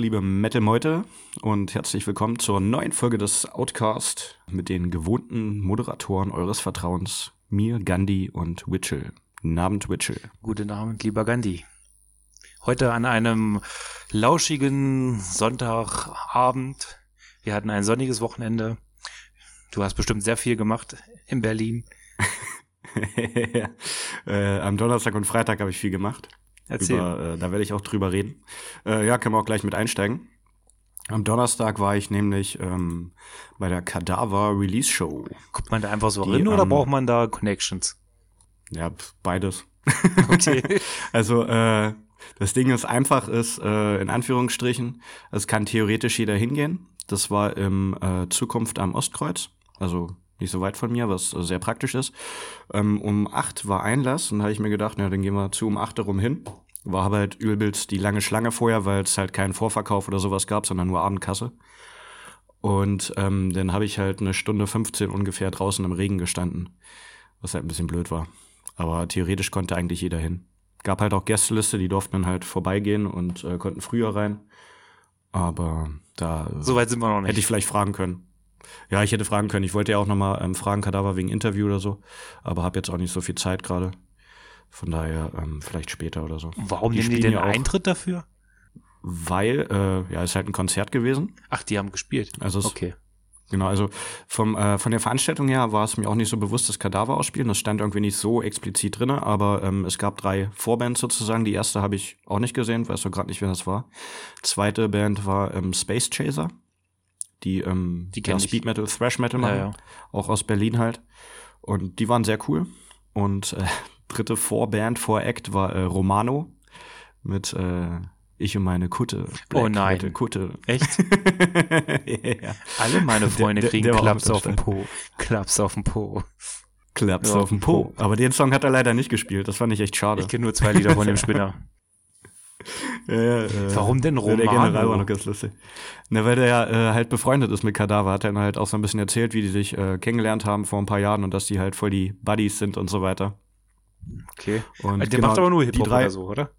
Liebe Metal-Meute und herzlich willkommen zur neuen Folge des Outcast mit den gewohnten Moderatoren eures Vertrauens, mir, Gandhi und Witchell. Guten Abend, Witchell. Guten Abend, lieber Gandhi. Heute an einem lauschigen Sonntagabend. Wir hatten ein sonniges Wochenende. Du hast bestimmt sehr viel gemacht in Berlin. äh, am Donnerstag und Freitag habe ich viel gemacht. Erzähl. Über, äh, da werde ich auch drüber reden. Äh, ja, können wir auch gleich mit einsteigen. Am Donnerstag war ich nämlich ähm, bei der Kadaver Release Show. Guckt man da einfach so Die, rein oder ähm, braucht man da Connections? Ja, beides. Okay. Also äh, das Ding ist einfach, ist äh, in Anführungsstrichen, es kann theoretisch jeder hingehen. Das war im äh, Zukunft am Ostkreuz, also nicht so weit von mir, was äh, sehr praktisch ist. Ähm, um acht war Einlass und habe ich mir gedacht, na dann gehen wir zu um acht herum hin. War aber halt übelst die lange Schlange vorher, weil es halt keinen Vorverkauf oder sowas gab, sondern nur Abendkasse. Und ähm, dann habe ich halt eine Stunde 15 ungefähr draußen im Regen gestanden, was halt ein bisschen blöd war. Aber theoretisch konnte eigentlich jeder hin. Gab halt auch Gästeliste, die durften dann halt vorbeigehen und äh, konnten früher rein. Aber da So weit sind wir noch nicht. hätte ich vielleicht fragen können. Ja, ich hätte fragen können. Ich wollte ja auch nochmal ähm, fragen, Kadaver wegen Interview oder so. Aber habe jetzt auch nicht so viel Zeit gerade. Von daher ähm, vielleicht später oder so. Warum Die nehmen die denn ja auch- Eintritt dafür? Weil, äh, ja, ist halt ein Konzert gewesen. Ach, die haben gespielt. Also Okay. Genau, also vom, äh, von der Veranstaltung her war es mir auch nicht so bewusst, dass Kadaver ausspielen. Das stand irgendwie nicht so explizit drinne, aber ähm, es gab drei Vorbands sozusagen. Die erste habe ich auch nicht gesehen, weiß doch gerade nicht, wer das war. Zweite Band war ähm, Space Chaser, die, ähm, Die ja. Speed Metal, Thrash Metal Ja, machen, ja. auch aus Berlin halt. Und die waren sehr cool. Und äh, dritte Vorband, Voract war äh, Romano mit äh, Ich und meine Kutte. Oh nein. Metal Kutte. Echt? ja. Alle meine Freunde der- kriegen der Klaps auf den Po. Klaps auf den Po. Klaps Ja, auf den Po. Aber den Song hat er leider nicht gespielt. Das fand ich echt schade. Ich kenne nur zwei Lieder von dem Spinner. ja, ja, äh, Warum denn Der General war noch Romano? ganz lustig. Na, weil der ja äh, halt befreundet ist mit Kadaver, hat er dann halt auch so ein bisschen erzählt, wie die sich äh, kennengelernt haben vor ein paar Jahren und dass die halt voll die Buddies sind und so weiter. Okay. Und Der genau, macht aber nur Hip-Hop oder so, oder?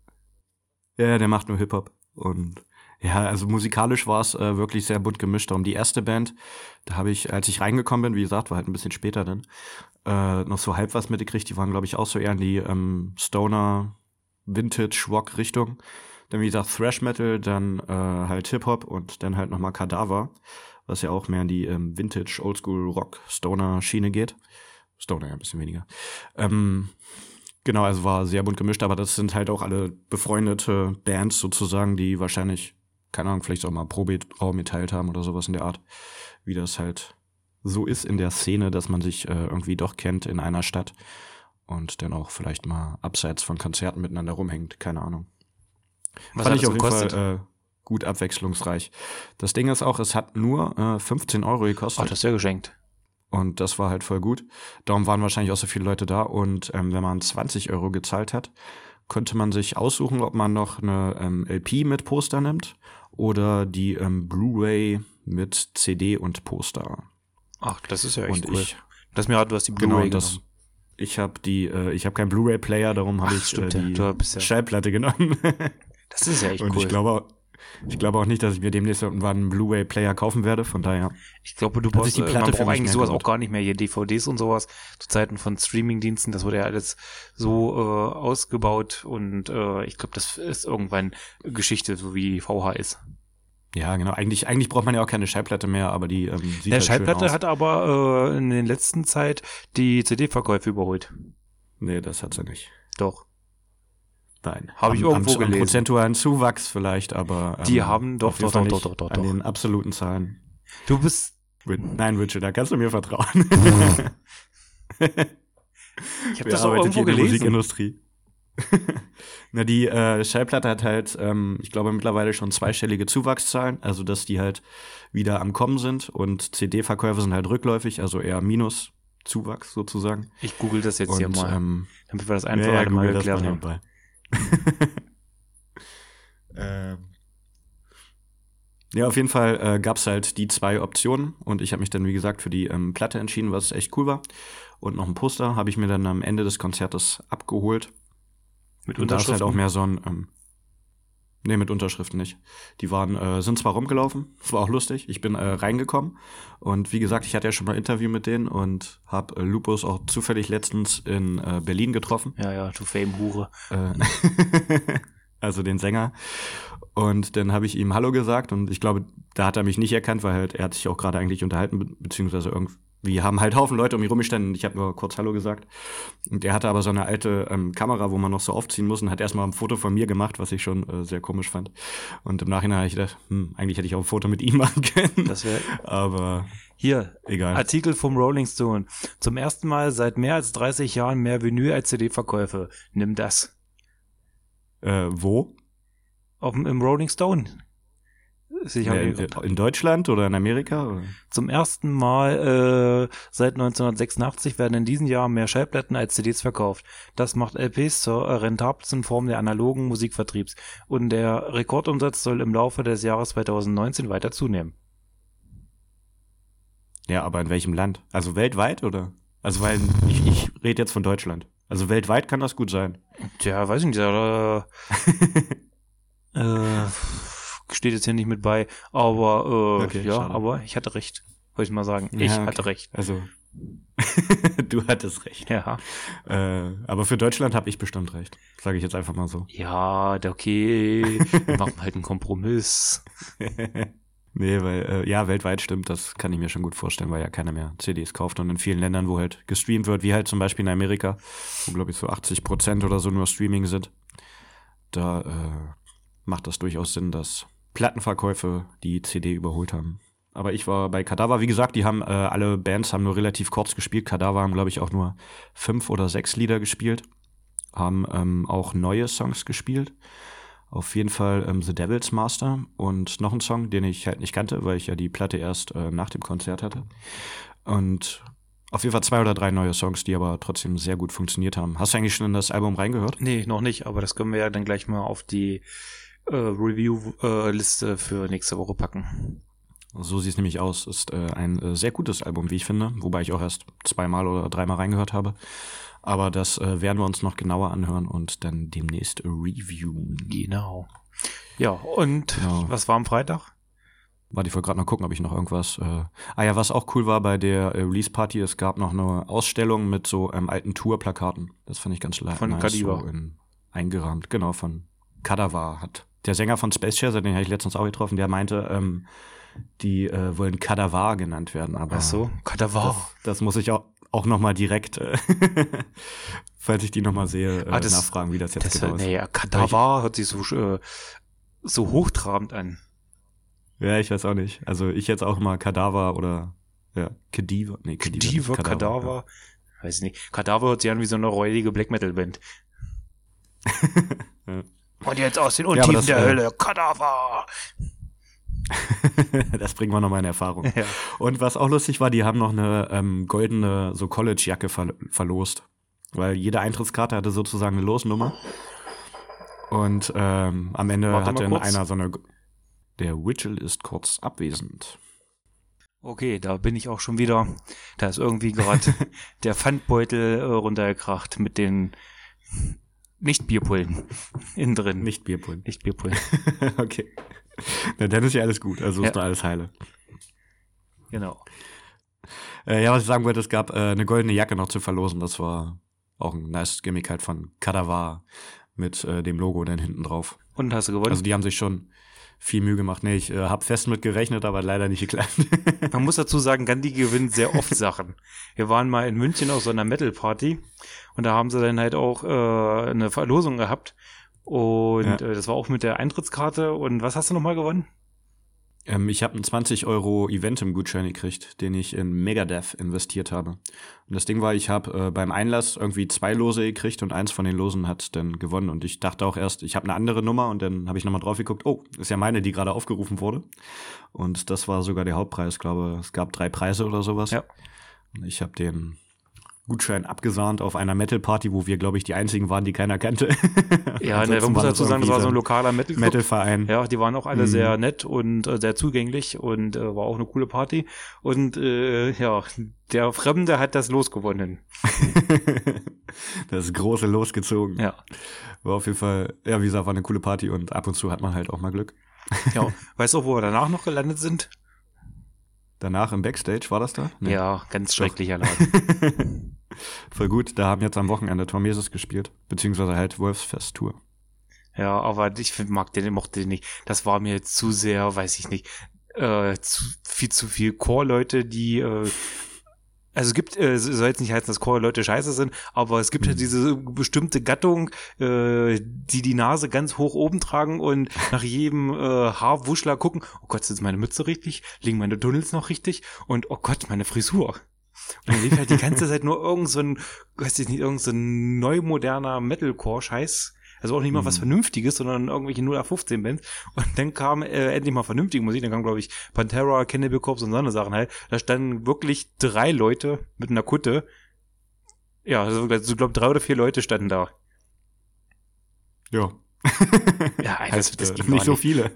Ja, der macht nur Hip-Hop. Und ja, also musikalisch war es äh, wirklich sehr bunt gemischt. Darum die erste Band, da habe ich, als ich reingekommen bin, wie gesagt, war halt ein bisschen später dann, äh, noch so halb was mitgekriegt. Die waren, glaube ich, auch so eher in die ähm, Stoner, Vintage-Rock-Richtung. Dann, wie gesagt, Thrash Metal, dann äh, halt Hip-Hop und dann halt nochmal Kadaver, was ja auch mehr in die ähm, Vintage, Oldschool, Rock, Stoner-Schiene geht. Stoner ja ein bisschen weniger. Ähm, Genau, also war sehr bunt gemischt, aber das sind halt auch alle befreundete Bands sozusagen, die wahrscheinlich, keine Ahnung, vielleicht auch mal Proberaum geteilt haben oder sowas in der Art, wie das halt so ist in der Szene, dass man sich äh, irgendwie doch kennt in einer Stadt und dann auch vielleicht mal abseits von Konzerten miteinander rumhängt, keine Ahnung. Was Fand hat ich das gekostet? Fall äh, gut abwechslungsreich. Das Ding ist auch, es hat nur äh, 15 Euro gekostet. Ach, das ist ja geschenkt. Und das war halt voll gut. Darum waren wahrscheinlich auch so viele Leute da. Und ähm, wenn man 20 Euro gezahlt hat, konnte man sich aussuchen, ob man noch eine ähm, LP mit Poster nimmt oder die ähm, Blu-ray mit CD und Poster. Ach, das ist ja echt und cool. ich, das mir hat, du hast die genau, Blu-ray das, genommen. ich habe die, äh, ich habe keinen Blu-ray-Player, darum habe ich äh, die ja- Schallplatte genommen. Das ist ja echt und cool. ich glaube, ich glaube auch nicht, dass ich mir demnächst irgendwann einen Blu-ray-Player kaufen werde. Von daher. Ich glaube, du brauchst, die äh, Platte man braucht eigentlich sowas gelohnt. auch gar nicht mehr hier DVDs und sowas. Zu Zeiten von Streamingdiensten, das wurde ja alles so äh, ausgebaut und äh, ich glaube, das ist irgendwann Geschichte, so wie VHS. Ja, genau. Eigentlich, eigentlich braucht man ja auch keine Schallplatte mehr, aber die ähm, sieht Der halt Schallplatte hat aber äh, in den letzten Zeit die CD-Verkäufe überholt. Nee, das hat sie nicht. Doch. Nein. Hab ich irgendwo am, gelesen. Am prozentualen Zuwachs vielleicht, aber. ähm, Die haben doch, doch, doch, doch, doch, doch, An den absoluten Zahlen. Du bist. Nein, Richard, da kannst du mir vertrauen. Ich habe das arbeitet irgendwo hier in der gelesen. Musikindustrie? Na, die äh, Schallplatte hat halt, ähm, ich glaube, mittlerweile schon zweistellige Zuwachszahlen, also dass die halt wieder am Kommen sind und CD-Verkäufe sind halt rückläufig, also eher Minus Zuwachs sozusagen. Ich google das jetzt und, hier mal, Ähm, damit wir das ja, einfach ja, halt mal mal haben. ähm. Ja, auf jeden Fall äh, gab es halt die zwei Optionen und ich habe mich dann, wie gesagt, für die ähm, Platte entschieden, was echt cool war. Und noch ein Poster habe ich mir dann am Ende des Konzertes abgeholt. Mit Und da ist halt auch mehr so ein, ähm, Nee, mit Unterschriften nicht. Die waren, äh, sind zwar rumgelaufen, es war auch lustig. Ich bin äh, reingekommen und wie gesagt, ich hatte ja schon mal ein Interview mit denen und habe äh, Lupus auch zufällig letztens in äh, Berlin getroffen. Ja, ja, du Fame-Hure. Äh, also den Sänger. Und dann habe ich ihm Hallo gesagt und ich glaube, da hat er mich nicht erkannt, weil halt er hat sich auch gerade eigentlich unterhalten, be beziehungsweise irgendwie wir haben halt Haufen Leute um ihn rumgestanden ich habe nur kurz Hallo gesagt. Und er hatte aber so eine alte ähm, Kamera, wo man noch so aufziehen muss und hat erstmal ein Foto von mir gemacht, was ich schon äh, sehr komisch fand. Und im Nachhinein habe ich gedacht, hm, eigentlich hätte ich auch ein Foto mit ihm machen können. Das wäre aber hier egal. Artikel vom Rolling Stone. Zum ersten Mal seit mehr als 30 Jahren mehr Vinyl als CD-Verkäufe. Nimm das. Äh, wo? Auf, Im Rolling Stone. Sicher. Ja, in, in Deutschland oder in Amerika? Oder? Zum ersten Mal äh, seit 1986 werden in diesem Jahr mehr Schallplatten als CDs verkauft. Das macht LPs zur rentabelsten Form der analogen Musikvertriebs und der Rekordumsatz soll im Laufe des Jahres 2019 weiter zunehmen. Ja, aber in welchem Land? Also weltweit oder? Also weil ich, ich rede jetzt von Deutschland. Also weltweit kann das gut sein. Tja, weiß ich nicht, äh, äh, steht jetzt hier nicht mit bei, aber äh, Okay, ja, schade. aber ich hatte recht, wollte ich mal sagen. Ich Ja, okay. hatte recht. Also du hattest recht. Ja. Äh, aber für Deutschland habe ich bestimmt recht. Sage ich jetzt einfach mal so. Ja, okay, wir machen halt einen Kompromiss. nee, weil, äh, ja, weltweit stimmt, das kann ich mir schon gut vorstellen, weil ja keiner mehr CDs kauft und in vielen Ländern, wo halt gestreamt wird, wie halt zum Beispiel in Amerika, wo glaube ich so 80 Prozent oder so nur Streaming sind, da äh, macht das durchaus Sinn, dass Plattenverkäufe die CD überholt haben. Aber ich war bei Kadaver, wie gesagt, die haben, äh, alle Bands haben nur relativ kurz gespielt. Kadaver haben, glaube ich, auch nur fünf oder sechs Lieder gespielt. Haben ähm, auch neue Songs gespielt. Auf jeden Fall ähm, The Devil's Master und noch ein Song, den ich halt nicht kannte, weil ich ja die Platte erst äh, nach dem Konzert hatte. Und auf jeden Fall zwei oder drei neue Songs, die aber trotzdem sehr gut funktioniert haben. Hast du eigentlich schon in das Album reingehört? Nee, noch nicht, aber das können wir ja dann gleich mal auf die äh, Review-Liste für nächste Woche packen. So sieht es nämlich aus. Ist äh, ein äh, sehr gutes Album, wie ich finde, wobei ich auch erst zweimal oder dreimal reingehört habe. Aber das äh, werden wir uns noch genauer anhören und dann demnächst reviewen. Genau. Ja, und Ja. was war am Freitag? Warte, ich wollte gerade noch gucken, ob ich noch irgendwas. Äh ah ja, was auch cool war bei der äh, Release-Party, es gab noch eine Ausstellung mit so ähm, alten Tour-Plakaten. Das fand ich ganz le- Von nice. Kadiva. So in, eingerahmt, genau, von Kadavar hat. Der Sänger von Space Chaser, den habe ich letztens auch getroffen, der meinte, ähm, die äh, wollen Kadavar genannt werden. Aber Ach so, Kadaver. das, das muss ich auch, auch nochmal direkt, äh, falls ich die nochmal sehe, äh, Ah, das- nachfragen, wie das jetzt Das, genau ist. nee, Kadaver hört sich so, äh, so hochtrabend an. Ja, ich weiß auch nicht. Also ich jetzt auch mal Kadaver oder ja, Kadiver. Nee, Kadiver. nicht, Kadiver, Kadaver. Weiß ich nicht. Kadaver hört sich an wie so eine räudige Black Metal Band. Ja. Und jetzt aus den Untiefen das, der äh, Hölle. Kadaver. Ja. das bringen wir nochmal in Erfahrung. Ja. Und was auch lustig war, die haben noch eine ähm, goldene so College-Jacke ver verlost. Weil jede Eintrittskarte hatte sozusagen eine Losnummer. Und ähm, am Ende Warte hatte einer so eine. Der Witchell ist kurz abwesend. Okay, da bin ich auch schon wieder. Da ist irgendwie gerade der Pfandbeutel äh, runtergekracht mit den Nicht-Bierpullen innen drin. Nicht Bierpullen. Nicht Bierpullen. okay. Na, dann ist ja alles gut. Also ist Ja. doch alles heile. Genau. Äh, ja, was ich sagen wollte, es gab äh, eine goldene Jacke noch zu verlosen. Das war auch ein nice Gimmick halt von Kadavar mit äh, dem Logo dann hinten drauf. Und hast du gewonnen? Also die haben sich schon viel Mühe gemacht. Nee, ich äh, habe fest mit gerechnet, aber leider nicht geklappt. Man muss dazu sagen, Gandhi gewinnt sehr oft Sachen. Wir waren mal in München auf so einer Metal-Party und da haben sie dann halt auch äh, eine Verlosung gehabt. Und Ja. äh, das war auch mit der Eintrittskarte. Und was hast du nochmal gewonnen? Ähm, ich habe einen 20 Euro Eventim-Gutschein gekriegt, den ich in Megadeth investiert habe. Und das Ding war, ich habe äh, beim Einlass irgendwie zwei Lose gekriegt und eins von den Losen hat dann gewonnen. Und ich dachte auch erst, ich habe eine andere Nummer und dann habe ich nochmal drauf geguckt, oh, ist ja meine, die gerade aufgerufen wurde. Und das war sogar der Hauptpreis, Ich glaube, es gab drei Preise oder sowas. Ja. Und ich habe den Gutschein abgesahnt auf einer Metal-Party, wo wir, glaube ich, die einzigen waren, die keiner kannte. ja, ne, man muss dazu sagen, das war so ein lokaler Metal Metal-Verein. Ja, die waren auch alle mhm. sehr nett und äh, sehr zugänglich und äh, war auch eine coole Party. Und äh, ja, der Fremde hat das losgewonnen. das große losgezogen. Ja. War auf jeden Fall, ja, wie gesagt, war eine coole Party und ab und zu hat man halt auch mal Glück. ja, weißt du, auch, wo wir danach noch gelandet sind? Danach im Backstage, war das da? Nee. Ja, ganz schrecklicher Laden. Voll gut, da haben jetzt am Wochenende Tormeses gespielt, beziehungsweise halt Wolfsfest-Tour. Ja, aber ich mag den, mochte den nicht. Das war mir zu sehr, weiß ich nicht, äh, zu, viel zu viel Chor-Leute, die äh, also es gibt, äh, soll jetzt nicht heißen, dass Chor-Leute scheiße sind, aber es gibt ja mhm. diese bestimmte Gattung, äh, die die Nase ganz hoch oben tragen und nach jedem äh, Haarwuschler gucken, oh Gott, ist meine Mütze richtig? Liegen meine Tunnels noch richtig? Und oh Gott, meine Frisur. Und dann lief halt die ganze Zeit nur irgend so ein, weiß ich nicht, irgend so ein neumoderner Metalcore-Scheiß also auch nicht mal mhm. was Vernünftiges, sondern irgendwelche 0 15 Bands. Und dann kam äh, endlich mal vernünftige Musik. Dann kam, glaube ich, Pantera, Cannibal Corpse und so eine Sachen halt. Da standen wirklich drei Leute mit einer Kutte. Ja, also, also ich glaube, drei oder vier Leute standen da. Ja. Ja, das, das nicht, nicht so viele.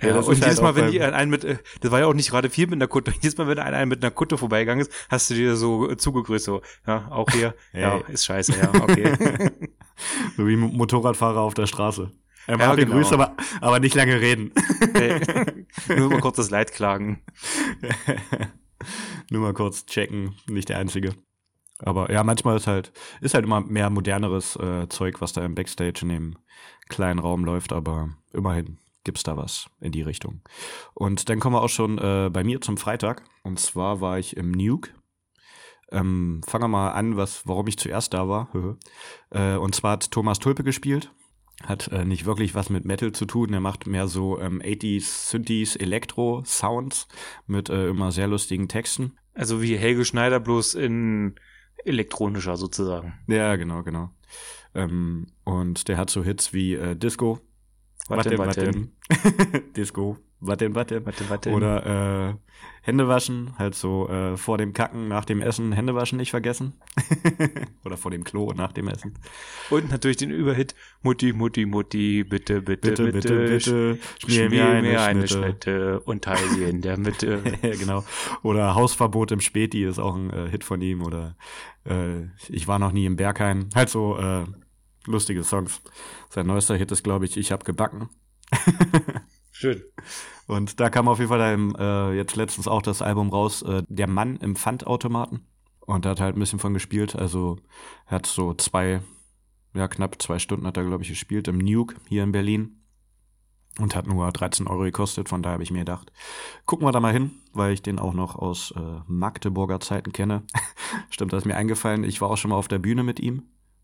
Ja, ja und jedes halt Mal, wenn die einen mit, äh, das war ja auch nicht gerade viel mit einer Kutte, jedes Mal, wenn einer mit einer Kutte vorbeigegangen ist, hast du dir so zugegrüßt, so, ja, auch hier, hey. ja, ist scheiße, ja, okay. so wie Motorradfahrer auf der Straße. Er ja, genau. Grüße, aber, aber nicht lange reden. Hey. Nur mal kurz das Leid klagen. Nur mal kurz checken, nicht der Einzige. Aber ja, manchmal ist halt, ist halt immer mehr moderneres äh, Zeug, was da im Backstage in dem kleinen Raum läuft, aber immerhin gibt's da was in die Richtung. Und dann kommen wir auch schon äh, bei mir zum Freitag. Und zwar war ich im Nuke. Ähm, fangen wir mal an, was, warum ich zuerst da war. äh, und zwar hat Thomas Tulpe gespielt. Hat äh, nicht wirklich was mit Metal zu tun. Er macht mehr so ähm, 80s, Synthes, Elektro-Sounds mit äh, immer sehr lustigen Texten. Also wie Helge Schneider bloß in elektronischer sozusagen. Ja, genau, genau. Ähm, und der hat so Hits wie äh, Disco. Warte, warte. Disco. Warte, warte. Warte, warte. Oder äh, Hände waschen, halt so äh, vor dem Kacken, nach dem Essen Hände waschen nicht vergessen. Oder vor dem Klo nach dem Essen. Und natürlich den Überhit Mutti, Mutti, Mutti, bitte, bitte, bitte, bitte, bitte, schmier mir eine, mir eine Schnitte und teile sie in der Mitte. genau. Oder Hausverbot im Späti ist auch ein äh, Hit von ihm. Oder äh, Ich war noch nie im Berghain. Halt so äh, lustige Songs. Sein neuester Hit ist, glaube ich, Ich hab gebacken. Schön. Und da kam auf jeden Fall dann, äh, jetzt letztens auch das Album raus, äh, Der Mann im Pfandautomaten. Und da hat halt ein bisschen von gespielt. Also er hat so zwei, ja knapp zwei Stunden hat er, glaube ich, gespielt im Nuke hier in Berlin. Und hat nur 13 Euro gekostet. Von daher habe ich mir gedacht, gucken wir da mal hin, weil ich den auch noch aus äh, Magdeburger Zeiten kenne. Stimmt, das ist mir eingefallen. Ich war auch schon mal auf der Bühne mit ihm.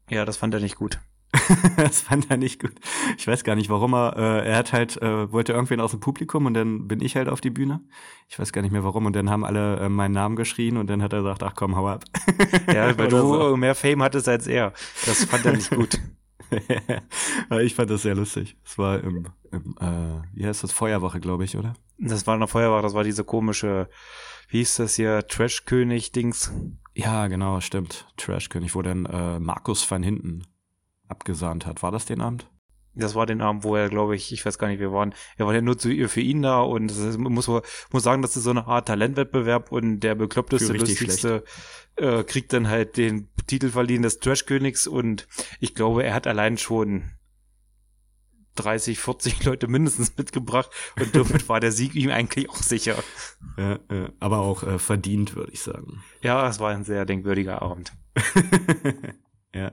Ja, das fand er nicht gut. das fand er nicht gut. Ich weiß gar nicht, warum er, äh, er hat halt, äh, wollte irgendwen aus dem Publikum und dann bin ich halt auf die Bühne. Ich weiß gar nicht mehr warum und dann haben alle äh, meinen Namen geschrien und dann hat er gesagt, ach komm, hau ab. Ja, weil du so. mehr Fame hattest als er. Das fand er nicht gut. ich fand das sehr lustig. Es war im, im äh, wie heißt das, Feuerwache, glaube ich, oder? Das war eine Feuerwache, das war diese komische, wie hieß das hier, Trash-König-Dings. Ja, genau, stimmt. Trash-König, wo dann äh, Markus van Hinten abgesahnt hat. War das den Abend? Das war den Abend, wo er, glaube ich, ich weiß gar nicht, wir waren, er war ja nur zu, für ihn da und ist, muss, muss sagen, das ist so eine Art Talentwettbewerb und der bekloppteste, lustigste äh, kriegt dann halt den Titel verliehen des Trash-Königs und ich glaube, er hat allein schon 30, 40 Leute mindestens mitgebracht und damit war der Sieg ihm eigentlich auch sicher. Ja, äh, aber auch äh, verdient, würde ich sagen. Ja, es war ein sehr denkwürdiger Abend. Ja,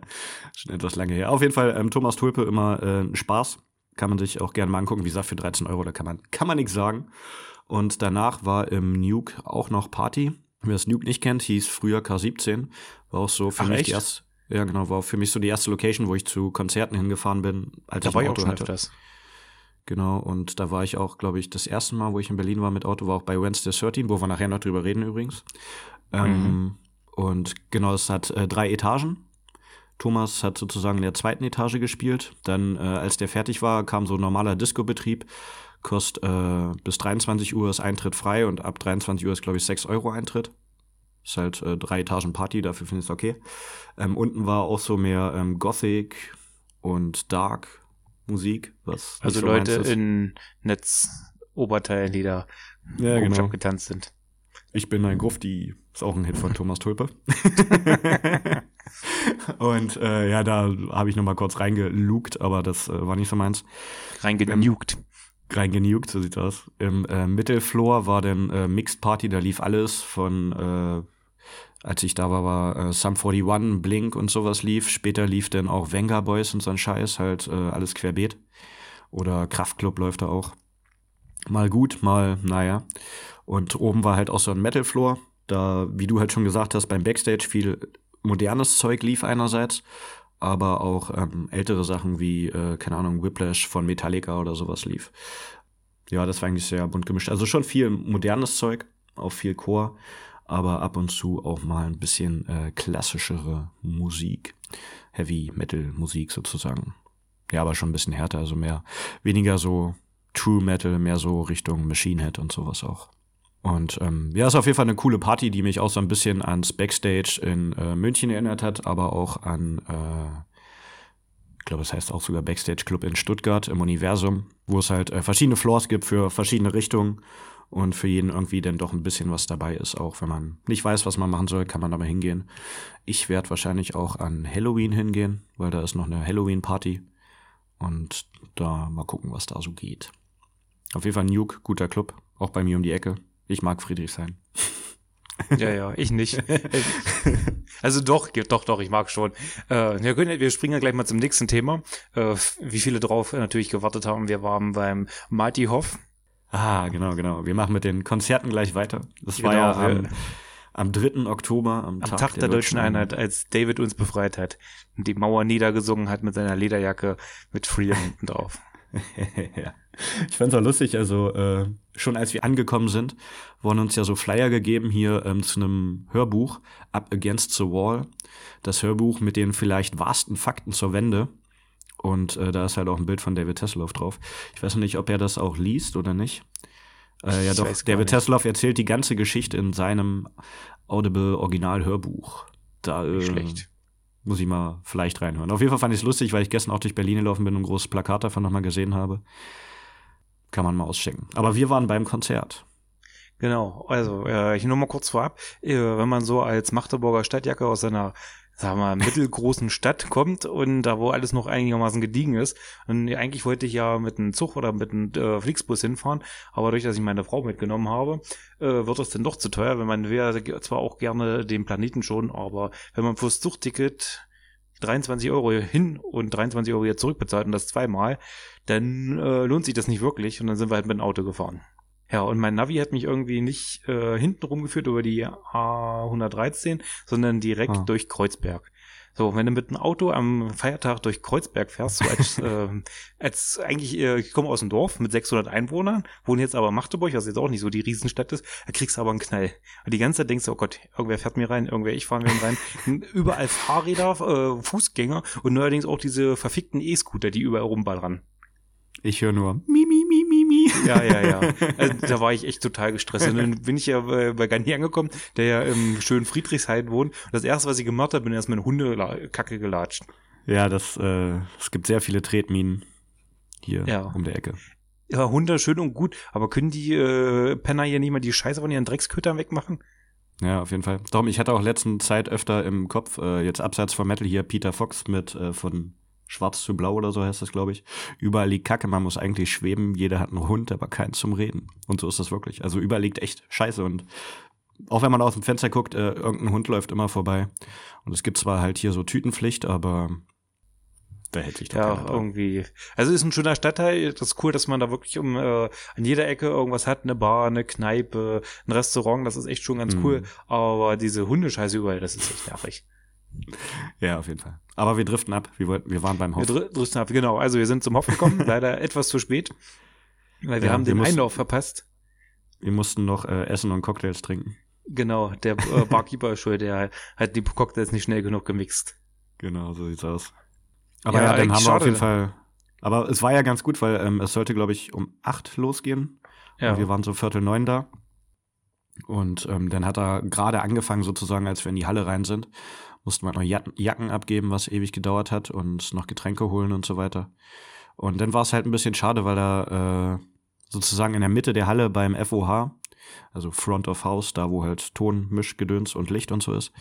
schon etwas lange her. Auf jeden Fall, ähm, Thomas Tulpe immer äh, Spaß. Kann man sich auch gerne mal angucken. Wie gesagt, für 13 Euro, da kann man, kann man nichts sagen. Und danach war im Nuke auch noch Party. Wer das Nuke nicht kennt, hieß früher K17. War auch so für Ach, mich echt? die erste, ja genau, war für mich so die erste Location, wo ich zu Konzerten hingefahren bin, als da ich ein Auto ich auch hatte. Öfters. Genau, und da war ich auch, glaube ich, das erste Mal, wo ich in Berlin war mit Auto, war auch bei Wednesday 13, wo wir nachher noch drüber reden übrigens. Mhm. Ähm, und genau, es hat äh, drei Etagen. Thomas hat sozusagen in der zweiten Etage gespielt. Dann, äh, als der fertig war, kam so ein normaler Disco-Betrieb. Kostet äh, bis 23 Uhr ist Eintritt frei und ab 23 Uhr ist, glaube ich, 6 Euro Eintritt. Ist halt äh, drei Etagen Party, dafür finde ich es okay. Ähm, unten war auch so mehr ähm, Gothic und Dark Musik, was Also so Leute in Netzoberteilen, die da ja, genau. getanzt sind. Ich bin ein Grufti, ist auch ein Hit von Thomas Tulpe. und äh, ja, da habe ich noch mal kurz reingelugt, aber das äh, war nicht so meins. Reingenugt. Reingenugt, so sieht's aus. Im äh, Mittelfloor war dann äh, Mixed Party, da lief alles von, äh, als ich da war, war äh, Sum 41, Blink und sowas lief. Später lief dann auch Venga Boys und so ein Scheiß, halt äh, alles querbeet. Oder Kraftklub läuft da auch. Mal gut, mal naja. Und oben war halt auch so ein Metal-Floor. Da, wie du halt schon gesagt hast, beim Backstage viel modernes Zeug lief einerseits, aber auch ähm, ältere Sachen wie, äh, keine Ahnung, Whiplash von Metallica oder sowas lief. Ja, das war eigentlich sehr bunt gemischt. Also schon viel modernes Zeug, auch viel Chor, aber ab und zu auch mal ein bisschen äh, klassischere Musik. Heavy Metal Musik sozusagen. Ja, aber schon ein bisschen härter, also mehr, weniger so True Metal, mehr so Richtung Machine Head und sowas auch. Und ähm, ja, ist auf jeden Fall eine coole Party, die mich auch so ein bisschen ans Backstage in äh, München erinnert hat, aber auch an, äh, ich glaube, es heißt auch sogar Backstage Club in Stuttgart im Universum, wo es halt äh, verschiedene Floors gibt für verschiedene Richtungen und für jeden irgendwie dann doch ein bisschen was dabei ist. Auch wenn man nicht weiß, was man machen soll, kann man da mal hingehen. Ich werde wahrscheinlich auch an Halloween hingehen, weil da ist noch eine Halloween-Party. Und da mal gucken, was da so geht. Auf jeden Fall Nuke, guter Club, auch bei mir um die Ecke. Ich mag Friedrichshain. Ja, ja, ich nicht. also doch, doch, doch, ich mag schon. Äh, wir, können, wir springen ja gleich mal zum nächsten Thema. Äh, wie viele drauf natürlich gewartet haben. Wir waren beim Mighty Hoff. Ah, genau, genau. Wir machen mit den Konzerten gleich weiter. Das war Genau, ja am, am 3. Oktober, am, Am Tag, der, deutschen Einheit, als David uns befreit hat und die Mauer niedergesungen hat mit seiner Lederjacke mit Freedom hinten drauf. ja. Ich fand's auch lustig, also äh, schon als wir angekommen sind, wurden uns ja so Flyer gegeben hier ähm, zu einem Hörbuch, Up Against the Wall. Das Hörbuch mit den vielleicht wahrsten Fakten zur Wende. Und äh, da ist halt auch ein Bild von David Tesselhoff drauf. Ich weiß noch nicht, ob er das auch liest oder nicht. Äh, ja Ich doch, David. Tesselhoff erzählt die ganze Geschichte in seinem Audible Original Hörbuch. Da äh, Schlecht. Muss ich mal vielleicht reinhören. Auf jeden Fall fand ich es lustig, weil ich gestern auch durch Berlin gelaufen bin und ein großes Plakat davon nochmal gesehen habe. Kann man mal auschecken. Aber wir waren beim Konzert. Genau, also äh, ich nur mal kurz vorab, äh, wenn man so als Magdeburger Stadtjacke aus einer sagen wir mal, mittelgroßen Stadt kommt und da wo alles noch einigermaßen gediegen ist. Und eigentlich wollte ich ja mit einem Zug oder mit einem äh, Flixbus hinfahren, aber durch, dass ich meine Frau mitgenommen habe, äh, wird das dann doch zu teuer, wenn man will zwar auch gerne den Planeten schon, aber wenn man fürs Zugticket 23 Euro hin und 23 Euro wieder zurückbezahlt und das zweimal, dann äh, lohnt sich das nicht wirklich und dann sind wir halt mit dem Auto gefahren. Ja, und mein Navi hat mich irgendwie nicht äh, hinten rumgeführt über die A113, sondern direkt Ah. durch Kreuzberg. So, wenn du mit dem Auto am Feiertag durch Kreuzberg fährst, so als, ähm, als eigentlich, äh, ich komme aus dem Dorf mit 600 Einwohnern, wohne jetzt aber Magdeburg, was jetzt auch nicht so die Riesenstadt ist, da kriegst du aber einen Knall. Und die ganze Zeit denkst du, oh Gott, irgendwer fährt mir rein, irgendwer, ich fahre mir rein. Überall Fahrräder, äh, Fußgänger und neuerdings auch diese verfickten E-Scooter, die überall rumballern. Ich höre nur mi, mi, mi, mi, mi. Ja, ja, ja. Also, da war ich echt total gestresst. Und dann bin ich ja bei, bei Gani angekommen, der ja im schönen Friedrichshain wohnt. Und das erste, was ich gemacht habe, bin erst meine Hundekacke gelatscht. Ja, das, äh, es gibt sehr viele Tretminen hier Ja. um der Ecke. Ja, Hunde schön und gut, aber können die äh, Penner hier nicht mal die Scheiße von ihren Dreckskötern wegmachen? Ja, auf jeden Fall. Darum, ich hatte auch letzten Zeit öfter im Kopf, äh, jetzt abseits von Metal hier Peter Fox mit äh, von Schwarz zu Blau oder so heißt das, glaube ich. Überall liegt Kacke, man muss eigentlich schweben, jeder hat einen Hund, aber keinen zum Reden. Und so ist das wirklich. Also überall liegt echt Scheiße und auch wenn man aus dem Fenster guckt, äh, irgendein Hund läuft immer vorbei. Und es gibt zwar halt hier so Tütenpflicht, aber da hält sich doch Ja, irgendwie. Also ist ein schöner Stadtteil. Das ist cool, dass man da wirklich um äh, an jeder Ecke irgendwas hat, eine Bar, eine Kneipe, ein Restaurant. Das ist echt schon ganz Mhm. cool. Aber diese Hundescheiße überall, das ist echt nervig. Ja, auf jeden Fall. Aber wir driften ab. Wir, wollten, wir waren beim Wir Hof. dr drüsten ab. Genau. Also wir sind zum Hof gekommen. leider etwas zu spät, weil wir Ja, haben wir den mussten- Einlauf verpasst. Wir mussten noch äh, essen und Cocktails trinken. Genau. Der äh, Barkeeper ist schuld. Der hat die Cocktails nicht schnell genug gemixt. Genau, so sieht's aus. Aber Ja, ja, dann haben wir auf jeden Fall. Aber es war ja ganz gut, weil ähm, es sollte, glaube ich, um acht losgehen. Ja. Und wir waren so Viertel neun da. Und ähm, dann hat er gerade angefangen, sozusagen, als wir in die Halle rein sind, mussten wir noch Jacken abgeben, was ewig gedauert hat und noch Getränke holen und so weiter. Und dann war es halt ein bisschen schade, weil er äh, sozusagen in der Mitte der Halle beim FOH, also Front of House, da wo halt Ton, Mischgedöns und Licht und so ist,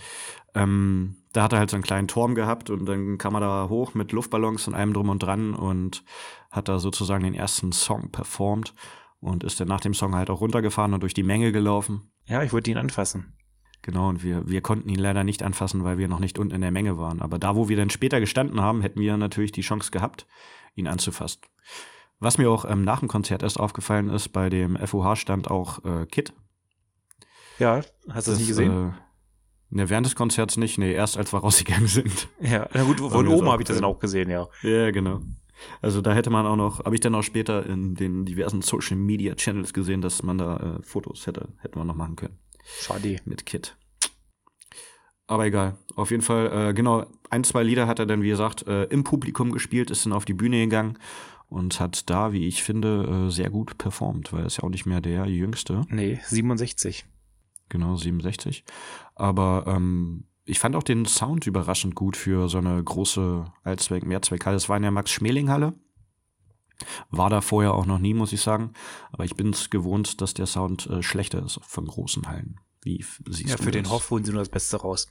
ähm, da hat er halt so einen kleinen Turm gehabt und dann kam er da hoch mit Luftballons und allem drum und dran und hat da sozusagen den ersten Song performt und ist dann nach dem Song halt auch runtergefahren und durch die Menge gelaufen. Ja, ich wollte ihn anfassen. Genau, und wir, wir konnten ihn leider nicht anfassen, weil wir noch nicht unten in der Menge waren. Aber da, wo wir dann später gestanden haben, hätten wir natürlich die Chance gehabt, ihn anzufassen. Was mir auch ähm, nach dem Konzert erst aufgefallen ist, bei dem FOH stand auch äh, Kit. Ja, hast du das, nicht gesehen? Äh, ne, während des Konzerts nicht, nee, erst als wir rausgegangen sind. Ja, na gut, von oben habe ich das dann auch gesehen, ja. Ja, genau. Also da hätte man auch noch, habe ich dann auch später in den diversen Social Media Channels gesehen, dass man da äh, Fotos hätte, hätten wir noch machen können. Schade. Mit Kit. Aber egal. Auf jeden Fall, äh, genau, ein, zwei Lieder hat er dann, wie gesagt, äh, im Publikum gespielt, ist dann auf die Bühne gegangen und hat da, wie ich finde, äh, sehr gut performt, weil er ist ja auch nicht mehr der Jüngste. Nee, 67. Genau, 67. Aber ähm, ich fand auch den Sound überraschend gut für so eine große Allzweck, Mehrzweckhalle. Es war in der Max-Schmeling-Halle. War da vorher auch noch nie, muss ich sagen. Aber ich bin es gewohnt, dass der Sound äh, schlechter ist von großen Hallen. Wie siehst ja, du für das? den Hoff holen sie nur das Beste raus.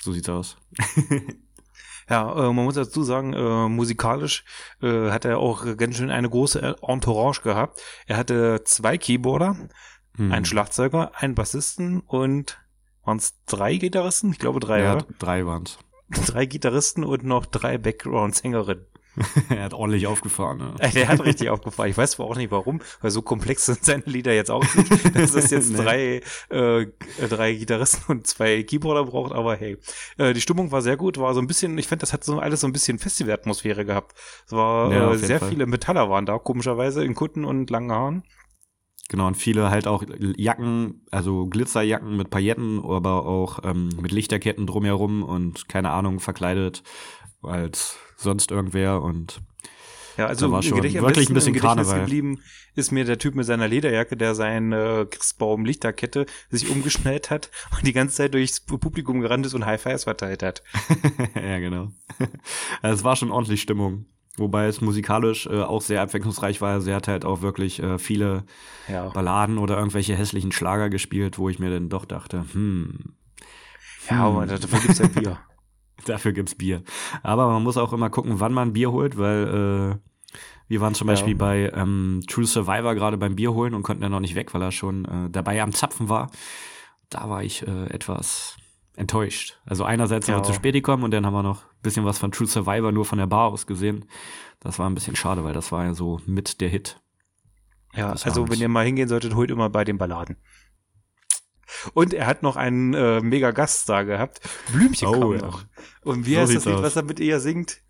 So sieht's aus. ja, äh, man muss dazu sagen, äh, musikalisch äh, hat er auch ganz schön eine große Entourage gehabt. Er hatte zwei Keyboarder, hm. einen Schlagzeuger, einen Bassisten und waren es drei Gitarristen? Ich glaube drei, ja, oder? drei waren's. Drei Gitarristen und noch drei Background-Sängerinnen. er hat ordentlich aufgefahren. Ne? Er hat richtig aufgefahren. Ich weiß zwar auch nicht warum, weil so komplex sind seine Lieder jetzt auch nicht, dass es jetzt nee. drei, äh, drei Gitarristen und zwei Keyboarder braucht, aber hey. Äh, die Stimmung war sehr gut, war so ein bisschen, ich finde, das hat so alles so ein bisschen Festivalatmosphäre gehabt. Es war ja, äh, sehr Fall. viele Metaller waren da, komischerweise, in Kutten und langen Haaren. Genau, und viele halt auch Jacken, also Glitzerjacken mit Pailletten, aber auch ähm, mit Lichterketten drumherum und keine Ahnung, verkleidet als sonst irgendwer und ja, also war schon wirklich ein bisschen Karneval. geblieben ist mir der Typ mit seiner Lederjacke, der seine Christbaum Lichterkette sich umgeschnellt hat und die ganze Zeit durchs Publikum gerannt ist und High Fives verteilt hat. ja, genau. Also es war schon ordentlich Stimmung. Wobei es musikalisch äh, auch sehr abwechslungsreich war. Sie hat halt auch wirklich äh, viele ja. Balladen oder irgendwelche hässlichen Schlager gespielt, wo ich mir dann doch dachte, hm. Ja, aber hm. dafür gibt's ja Bier. dafür gibt's Bier. Aber man muss auch immer gucken, wann man Bier holt, weil äh, wir waren zum Beispiel bei ähm, True Survivor gerade beim Bier holen und konnten ja noch nicht weg, weil er schon äh, dabei am Zapfen war. Da war ich äh, etwas enttäuscht. Also einerseits sind ja. wir zu spät gekommen und dann haben wir noch ein bisschen was von True Survivor nur von der Bar aus gesehen. Das war ein bisschen schade, weil das war ja so mit der Hit. Ja, also wenn ihr mal hingehen solltet, holt immer bei den Balladen. Und er hat noch einen äh, mega Gaststar gehabt. Blümchen oh, kam ja. noch. Und wie so heißt das Lied, aus. was er mit ihr singt?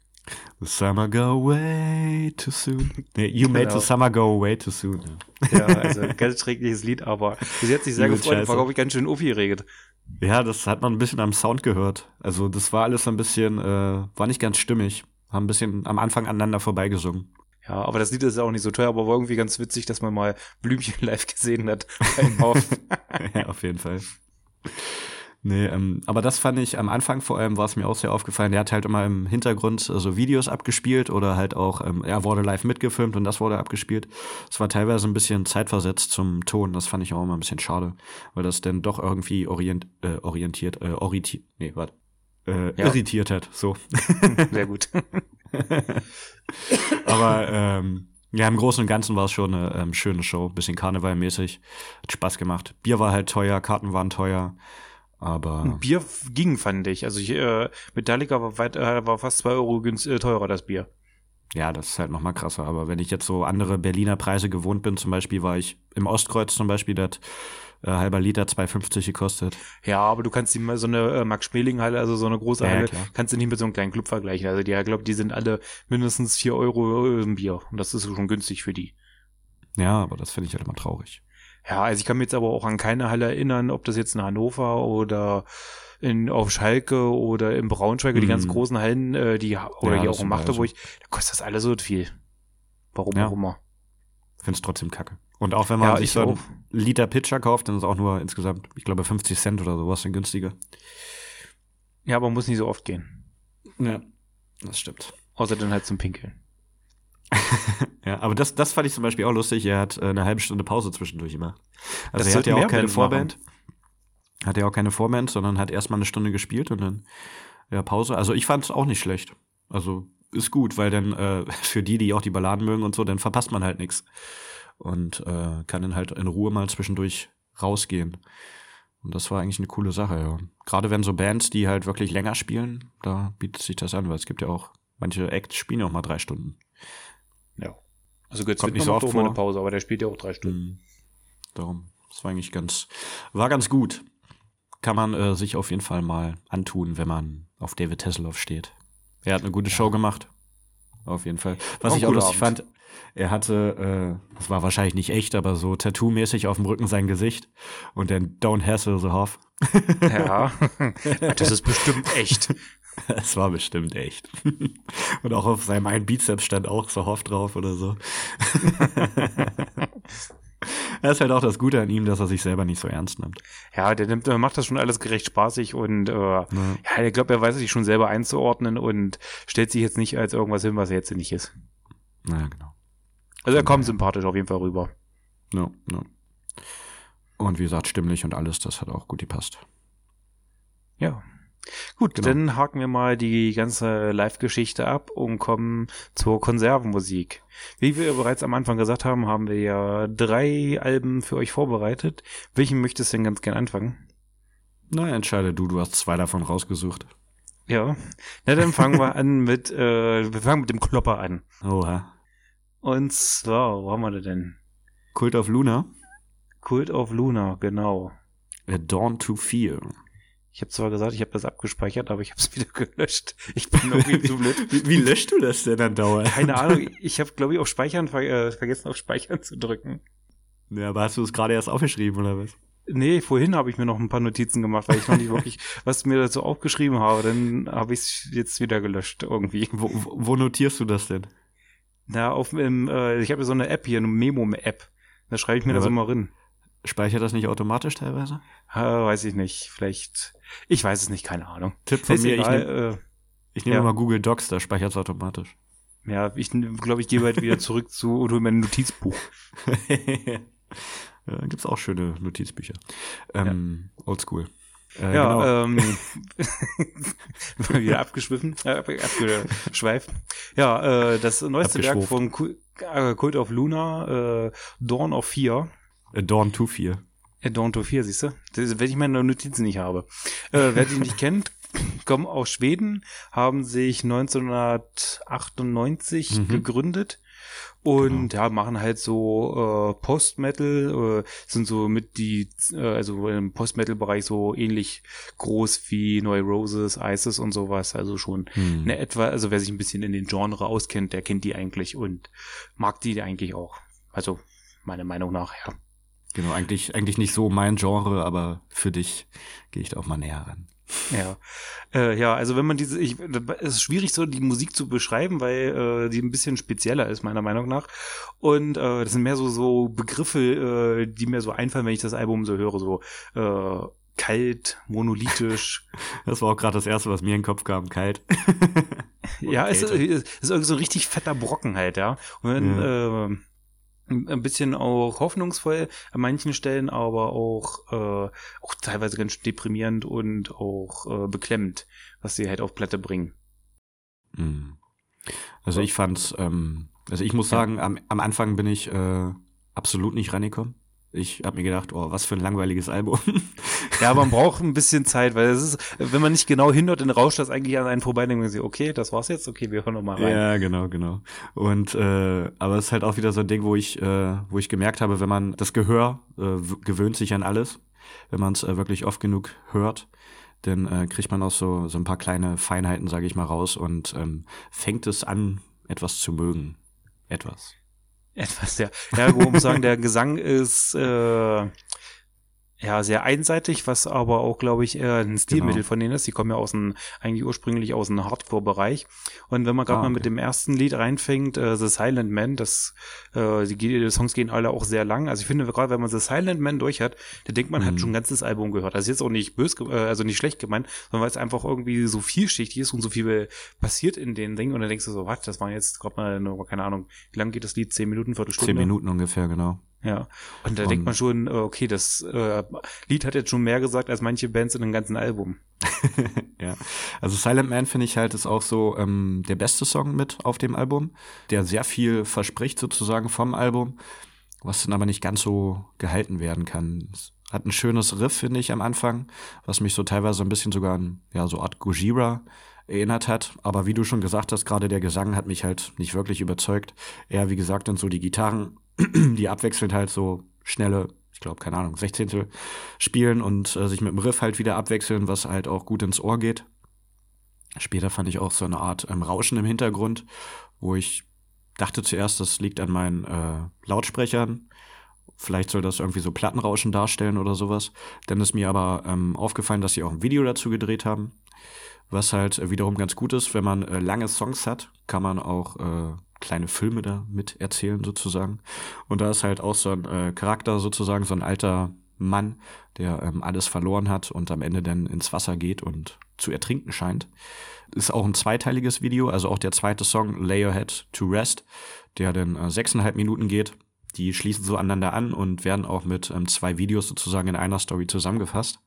The summer go away too soon. Nee, you genau. made the summer go away too soon. Ja, also ganz schreckliches Lied, aber sie hat sich sehr gefreut, war, glaube ich, ganz schön aufgeregt. Ja, das hat man ein bisschen am Sound gehört. Also das war alles ein bisschen, äh, war nicht ganz stimmig. Haben ein bisschen am Anfang aneinander vorbeigesungen. Ja, aber das Lied ist auch nicht so teuer, aber war irgendwie ganz witzig, dass man mal Blümchen live gesehen hat. ja, auf jeden Fall. Nee, ähm, aber das fand ich am Anfang vor allem, war es mir auch sehr aufgefallen. Der hat halt immer im Hintergrund so also Videos abgespielt oder halt auch, ähm, er wurde live mitgefilmt und das wurde abgespielt. Es war teilweise ein bisschen zeitversetzt zum Ton. Das fand ich auch immer ein bisschen schade, weil das dann doch irgendwie orient, äh, orientiert, äh, orientiert, nee, warte, äh, ja. irritiert hat. So. Sehr gut. aber ähm, ja, im Großen und Ganzen war es schon eine ähm, schöne Show, bisschen karnevalmäßig, hat Spaß gemacht. Bier war halt teuer, Karten waren teuer. Aber Bier ging, fand ich. Also ich, äh, Metallica war, weit, äh, war fast zwei Euro günst, äh, teurer, das Bier. Ja, das ist halt nochmal krasser. Aber wenn ich jetzt so andere Berliner Preise gewohnt bin, zum Beispiel war ich im Ostkreuz zum Beispiel, das äh, halber Liter 2,50 gekostet. Ja, aber du kannst die mal so eine äh, Max-Schmeling-Halle, also so eine große Halle, ja, kannst du nicht mit so einem kleinen Club vergleichen. Also die, ich glaube, die sind alle mindestens vier Euro im Bier. Und das ist schon günstig für die. Ja, aber das finde ich halt immer traurig. Ja, also ich kann mich jetzt aber auch an keine Halle erinnern, ob das jetzt in Hannover oder in, auf Schalke oder im Braunschweig, mhm. die ganz mhm. großen Hallen, äh, die, oder ja, hier auch in Magdeburg, da kostet das alles so viel. Warum ja. auch immer. Find's trotzdem kacke. Und auch wenn man Ja, sich ich so einen. Liter Pitcher kauft, dann ist auch nur insgesamt, ich glaube, 50 Cent oder sowas dann günstiger. Ja, aber muss nicht so oft gehen. Ja, das stimmt. Außer dann halt zum Pinkeln. Ja, aber das, das fand ich zum Beispiel auch lustig. Er hat äh, eine halbe Stunde Pause zwischendurch immer. Also Das er hat ja auch keine Vorband. Hat ja auch keine Vorband, sondern hat erstmal eine Stunde gespielt und dann ja Pause. Also ich fand es auch nicht schlecht. Also ist gut, weil dann äh, für die, die auch die Balladen mögen und so, dann verpasst man halt nichts. Und äh, kann dann halt in Ruhe mal zwischendurch rausgehen. Und das war eigentlich eine coole Sache, ja. Gerade wenn so Bands, die halt wirklich länger spielen, da bietet sich das an, weil es gibt ja auch, manche Acts spielen ja auch mal drei Stunden. Ja. Also Götz Kommt nicht so oft auch mal eine vor. Pause, aber der spielt ja auch drei Stunden. Mhm. Darum, das war eigentlich ganz, war ganz gut. Kann man äh, sich auf jeden Fall mal antun, wenn man auf David Hasselhoff steht. Er hat eine gute Show gemacht. Auf jeden Fall. Was ein ich auch lustig Abend. fand, er hatte, äh, das war wahrscheinlich nicht echt, aber so Tattoo-mäßig auf dem Rücken sein Gesicht und dann Don't Hassle the Hoff. Ja. das ist bestimmt echt. Es war bestimmt echt. Und auch auf seinem einen Bizeps stand auch so Hoff drauf oder so. Das ist halt auch das Gute an ihm, dass er sich selber nicht so ernst nimmt. Ja, der nimmt, der macht das schon alles gerecht spaßig und äh, ja, ich glaube, er weiß sich schon selber einzuordnen und stellt sich jetzt nicht als irgendwas hin, was er jetzt nicht ist. Naja, genau. Also er kommt sympathisch auf jeden Fall rüber. Ja, ja. Und wie gesagt, stimmlich und alles, das hat auch gut gepasst. Ja. Gut, Genau. dann haken wir mal die ganze Live-Geschichte ab und kommen zur Konservenmusik. Wie wir bereits am Anfang gesagt haben, haben wir ja drei Alben für euch vorbereitet. Welchen möchtest du denn ganz gern anfangen? Na, entscheide du, du hast zwei davon rausgesucht. Ja, na dann fangen wir an mit, äh, wir fangen mit dem Klopper an. Oha. Und zwar, wo haben wir das denn? Cult of Luna, Cult of Luna, genau. A Dawn to Fear. Ich habe zwar gesagt, ich habe das abgespeichert, aber ich habe es wieder gelöscht. Ich bin irgendwie zu blöd. Wie, wie löscht du das denn dann dauernd? Keine Ahnung, ich habe, glaube ich, auf Speichern ver äh, vergessen, auf Speichern zu drücken. Ja, aber hast du es gerade erst aufgeschrieben, oder was? Nee, vorhin habe ich mir noch ein paar Notizen gemacht, weil ich noch nicht wirklich was mir dazu aufgeschrieben habe. Dann habe ich es jetzt wieder gelöscht irgendwie. Wo, wo notierst du das denn? Na, auf im, äh, ich habe ja so eine App hier, eine Memo-App. Da schreibe ich mir Ja, das immer rein. Speichert das nicht automatisch teilweise? Ah, weiß ich nicht. Vielleicht. Ich weiß es nicht, keine Ahnung. Tipp von Ist mir, ich egal, nehme äh, ich nehm ja. mal Google Docs, da speichert es automatisch. ja, ich glaube, ich gehe bald wieder zurück zu und hole mein Notizbuch. ja, gibt's auch schöne Notizbücher. Ähm, Oldschool. Äh, ja, genau. ähm, wieder abgeschwiffen, äh, ab- abgeschweift. Ja, äh, das neueste Werk von äh, Cult of Luna, äh, Dawn of Fear. A Dawn to Fear. Äh, Dawn of Fear, siehst du? Das, wenn ich meine Notizen nicht habe. Äh, wer die nicht kennt, kommen aus Schweden, haben sich 1998 Mhm. gegründet und ja, machen halt so äh, Post-Metal, äh, sind so mit die, äh, also im Post-Metal-Bereich so ähnlich groß wie Neue Roses, Isis und sowas, also schon Hm. ne, etwa, also wer sich ein bisschen in den Genre auskennt, der kennt die eigentlich und mag die eigentlich auch. Also meiner Meinung nach, ja. Genau, eigentlich, eigentlich nicht so mein Genre, aber für dich gehe ich da auch mal näher ran. Ja, äh, ja, also wenn man diese, ich, es ist schwierig so die Musik zu beschreiben, weil äh, die ein bisschen spezieller ist meiner Meinung nach und äh, das sind mehr so so Begriffe, äh, die mir so einfallen, wenn ich das Album so höre, so äh, kalt, monolithisch. Das war auch gerade das Erste, was mir in den Kopf kam, kalt. ja, es, ist- es ist irgendwie so ein richtig fetter Brocken halt, ja. Und wenn, äh, ein bisschen auch hoffnungsvoll an manchen Stellen, aber auch, äh, auch teilweise ganz deprimierend und auch äh, beklemmend, was sie halt auf Platte bringen. Hm. Also ich fand's, ähm, also ich muss sagen, am, am Anfang bin ich äh, absolut nicht reingekommen. Ich habe mir gedacht, oh, was für ein langweiliges Album. Ja, man braucht ein bisschen Zeit, weil es ist, wenn man nicht genau hinhört, dann rauscht das eigentlich an einen vorbei, dann denkt man sich, okay, das war's jetzt, okay, wir hören noch mal rein. ja, genau, genau. Und äh, aber es ist halt auch wieder so ein Ding, wo ich, äh, wo ich gemerkt habe, wenn man das Gehör äh, gewöhnt sich an alles, wenn man es äh, wirklich oft genug hört, dann äh, kriegt man auch so so ein paar kleine Feinheiten, sage ich mal, raus und ähm, fängt es an, etwas zu mögen, etwas. Etwas, ja. Ja, man muss sagen, der Gesang ist, äh, ja, sehr einseitig, was aber auch, glaube ich, eher ein Stilmittel Genau. von denen ist. Die kommen ja aus dem, eigentlich ursprünglich aus dem Hardcore-Bereich. Und wenn man gerade Ah, mal okay. mit dem ersten Lied reinfängt, äh, The Silent Man, das, äh, die, die Songs gehen alle auch sehr lang. Also ich finde, gerade wenn man The Silent Man durch hat, dann denkt man, hat Mhm. schon ein ganzes Album gehört. Also jetzt auch nicht böse, ge- äh, also nicht schlecht gemeint, sondern weil es einfach irgendwie so vielschichtig ist und so viel passiert in den Dingen. Und dann denkst du so, was, das waren jetzt gerade mal, keine Ahnung, wie lang geht das Lied? Zehn Minuten, Viertelstunde? Zehn Minuten ungefähr, genau. Ja. Und da Und- denkt man schon, äh, okay, das äh, Lied hat jetzt schon mehr gesagt als manche Bands in einem ganzen Album. ja. Also Silent Man finde ich halt ist auch so ähm, der beste Song mit auf dem Album, der sehr viel verspricht sozusagen vom Album, was dann aber nicht ganz so gehalten werden kann. Es hat ein schönes Riff, finde ich, am Anfang, was mich so teilweise ein bisschen sogar an, ja, so Art Gojira erinnert hat. Aber wie du schon gesagt hast, gerade der Gesang hat mich halt nicht wirklich überzeugt. Eher, wie gesagt, dann so die Gitarren, die abwechselnd halt so schnelle, ich glaube, keine Ahnung, Sechzehntel spielen und äh, sich mit dem Riff halt wieder abwechseln, was halt auch gut ins Ohr geht. Später fand ich auch so eine Art ähm, Rauschen im Hintergrund, wo ich dachte zuerst, das liegt an meinen äh, Lautsprechern. Vielleicht soll das irgendwie so Plattenrauschen darstellen oder sowas. Dann ist mir aber ähm, aufgefallen, dass sie auch ein Video dazu gedreht haben. Was halt äh, wiederum ganz gut ist, wenn man äh, lange Songs hat, kann man auch äh, kleine Filme da mit erzählen sozusagen. Und da ist halt auch so ein äh, Charakter sozusagen, so ein alter Mann, der ähm, alles verloren hat und am Ende dann ins Wasser geht und zu ertrinken scheint. Ist auch ein zweiteiliges Video, also auch der zweite Song, Lay Your Head to Rest, der dann äh, sechseinhalb Minuten geht. Die schließen so aneinander an und werden auch mit ähm, zwei Videos sozusagen in einer Story zusammengefasst.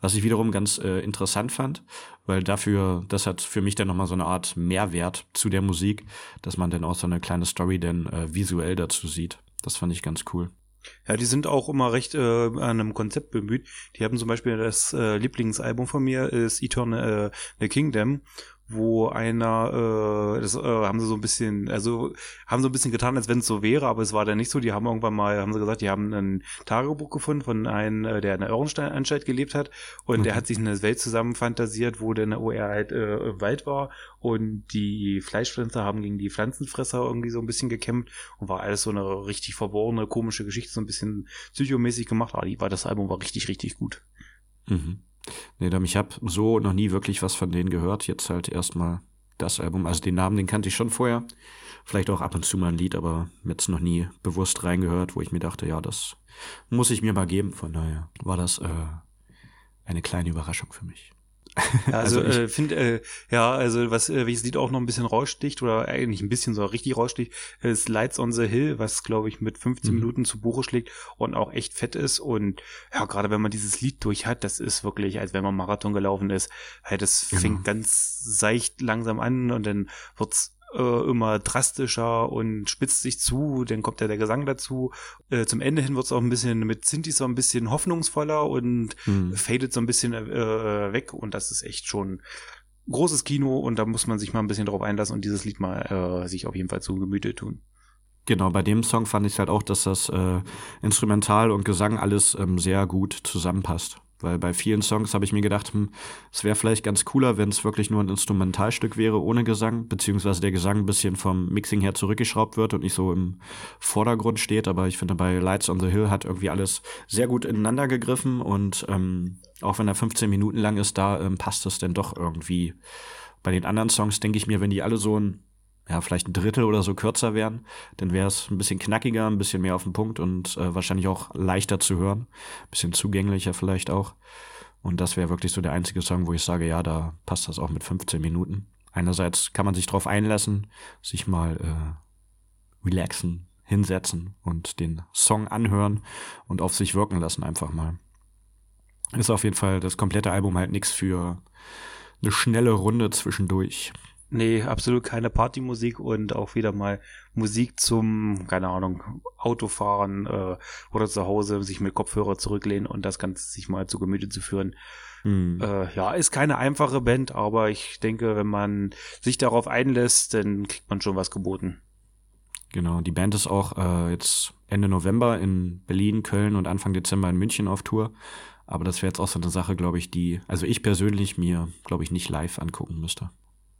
Was ich wiederum ganz äh, interessant fand, weil dafür, das hat für mich dann nochmal so eine Art Mehrwert zu der Musik, dass man dann auch so eine kleine Story dann äh, visuell dazu sieht. Das fand ich ganz cool. Ja, die sind auch immer recht äh, an einem Konzept bemüht. Die haben zum Beispiel das äh, Lieblingsalbum von mir ist Eternal äh, The Kingdom, wo einer, äh, das äh, haben sie so ein bisschen, also haben so ein bisschen getan, als wenn es so wäre, aber es war dann nicht so. Die haben irgendwann mal, haben sie gesagt, die haben ein Tagebuch gefunden von einem, äh, der in der Irrenstein-Anstalt gelebt hat und der Okay. hat sich eine Welt zusammen fantasiert, wo dann, wo er halt äh, im Wald war und die Fleischfresser haben gegen die Pflanzenfresser irgendwie so ein bisschen gekämpft und war alles so eine richtig verborgene, komische Geschichte, so ein bisschen psychomäßig gemacht. Aber die war das Album war richtig, richtig gut. Mhm. Nee, ich habe so noch nie wirklich was von denen gehört. Jetzt halt erstmal das Album. Also den Namen, den kannte ich schon vorher. Vielleicht auch ab und zu mal ein Lied, aber jetzt noch nie bewusst reingehört, wo ich mir dachte, ja, das muss ich mir mal geben. Von daher war das äh, eine kleine Überraschung für mich. Also, Also äh, finde, äh, ja, also was, äh, welches Lied auch noch ein bisschen raussticht, oder eigentlich ein bisschen, so richtig raussticht, ist Lights on the Hill, was, glaube ich, mit 15 Mhm. Minuten zu Buche schlägt und auch echt fett ist. Und ja, gerade wenn man dieses Lied durch hat, das ist wirklich, als wenn man Marathon gelaufen ist, halt, das Genau. fängt ganz seicht langsam an und dann wird's äh, immer drastischer und spitzt sich zu, dann kommt ja der Gesang dazu. Äh, zum Ende hin wird's auch ein bisschen mit Sinti so ein bisschen hoffnungsvoller und Mhm. fadet so ein bisschen äh, weg und das ist echt schon großes Kino und da muss man sich mal ein bisschen drauf einlassen und dieses Lied mal äh, sich auf jeden Fall zu Gemüte tun. Genau, bei dem Song fand ich halt auch, dass das äh, Instrumental und Gesang alles ähm, sehr gut zusammenpasst. Weil bei vielen Songs habe ich mir gedacht, hm, es wäre vielleicht ganz cooler, wenn es wirklich nur ein Instrumentalstück wäre ohne Gesang, beziehungsweise der Gesang ein bisschen vom Mixing her zurückgeschraubt wird und nicht so im Vordergrund steht. Aber ich finde, bei Lights on the Hill hat irgendwie alles sehr gut ineinander gegriffen und ähm, auch wenn er 15 Minuten lang ist, da ähm, passt es denn doch irgendwie. Bei den anderen Songs denke ich mir, wenn die alle so ein ja, vielleicht ein Drittel oder so kürzer wären, dann wäre es ein bisschen knackiger, ein bisschen mehr auf den Punkt und äh, wahrscheinlich auch leichter zu hören. Ein bisschen zugänglicher vielleicht auch. Und das wäre wirklich so der einzige Song, wo ich sage, ja, da passt das auch mit 15 Minuten. Einerseits kann man sich drauf einlassen, sich mal äh, relaxen, hinsetzen und den Song anhören und auf sich wirken lassen einfach mal. Ist auf jeden Fall das komplette Album halt nichts für eine schnelle Runde zwischendurch. Nee, absolut keine Partymusik und auch wieder mal Musik zum, keine Ahnung, Autofahren äh, oder zu Hause sich mit Kopfhörer zurücklehnen und das Ganze sich mal zu Gemüte zu führen. Hm. Äh, ja, ist keine einfache Band, aber ich denke, wenn man sich darauf einlässt, dann kriegt man schon was geboten. Genau, die Band ist auch äh, jetzt Ende November in Berlin, Köln und Anfang Dezember in München auf Tour. Aber das wäre jetzt auch so eine Sache, glaube ich, die, also ich persönlich mir, glaube ich, nicht live angucken müsste.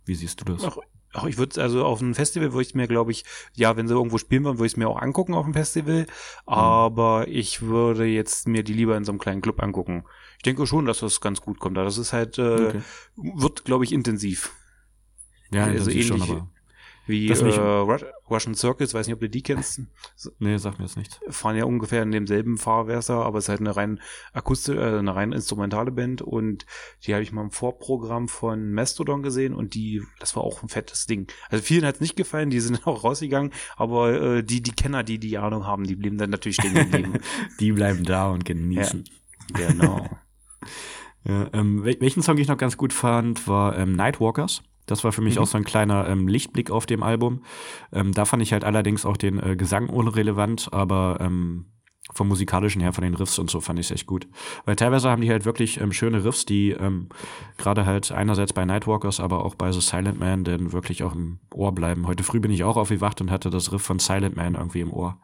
Wie siehst du das? Ach, Ach, ich würde also auf einem Festival würde ich mir, glaube ich, ja, wenn sie irgendwo spielen wollen, würde ich es mir auch angucken auf dem Festival. Mhm. Aber ich würde jetzt mir die lieber in so einem kleinen Club angucken. Ich denke schon, dass das ganz gut kommt. Das ist halt, äh, okay. wird, glaube ich, intensiv. Ja, also ähnlich, schon, aber wie äh, Russian Circles, weiß nicht, ob du die kennst. Nee, sag mir jetzt nicht. Fahren ja ungefähr in demselben Fahrwasser, aber es ist halt eine rein akustische, äh, eine rein instrumentale Band und die habe ich mal im Vorprogramm von Mastodon gesehen und die, das war auch ein fettes Ding. Also vielen hat es nicht gefallen, die sind auch rausgegangen, aber äh, die, die Kenner, die die Ahnung haben, die blieben dann natürlich stehen geblieben. die bleiben da und genießen. Ja, genau. ja, ähm, welchen Song ich noch ganz gut fand, war ähm, Nightwalkers. Das war für mich mhm. auch so ein kleiner ähm, Lichtblick auf dem Album. Ähm, da fand ich halt allerdings auch den äh, Gesang unrelevant, aber ähm, vom musikalischen her, von den Riffs und so fand ich es echt gut. Weil teilweise haben die halt wirklich ähm, schöne Riffs, die ähm, gerade halt einerseits bei Nightwalkers, aber auch bei The Silent Man dann wirklich auch im Ohr bleiben. Heute früh bin ich auch aufgewacht und hatte das Riff von Silent Man irgendwie im Ohr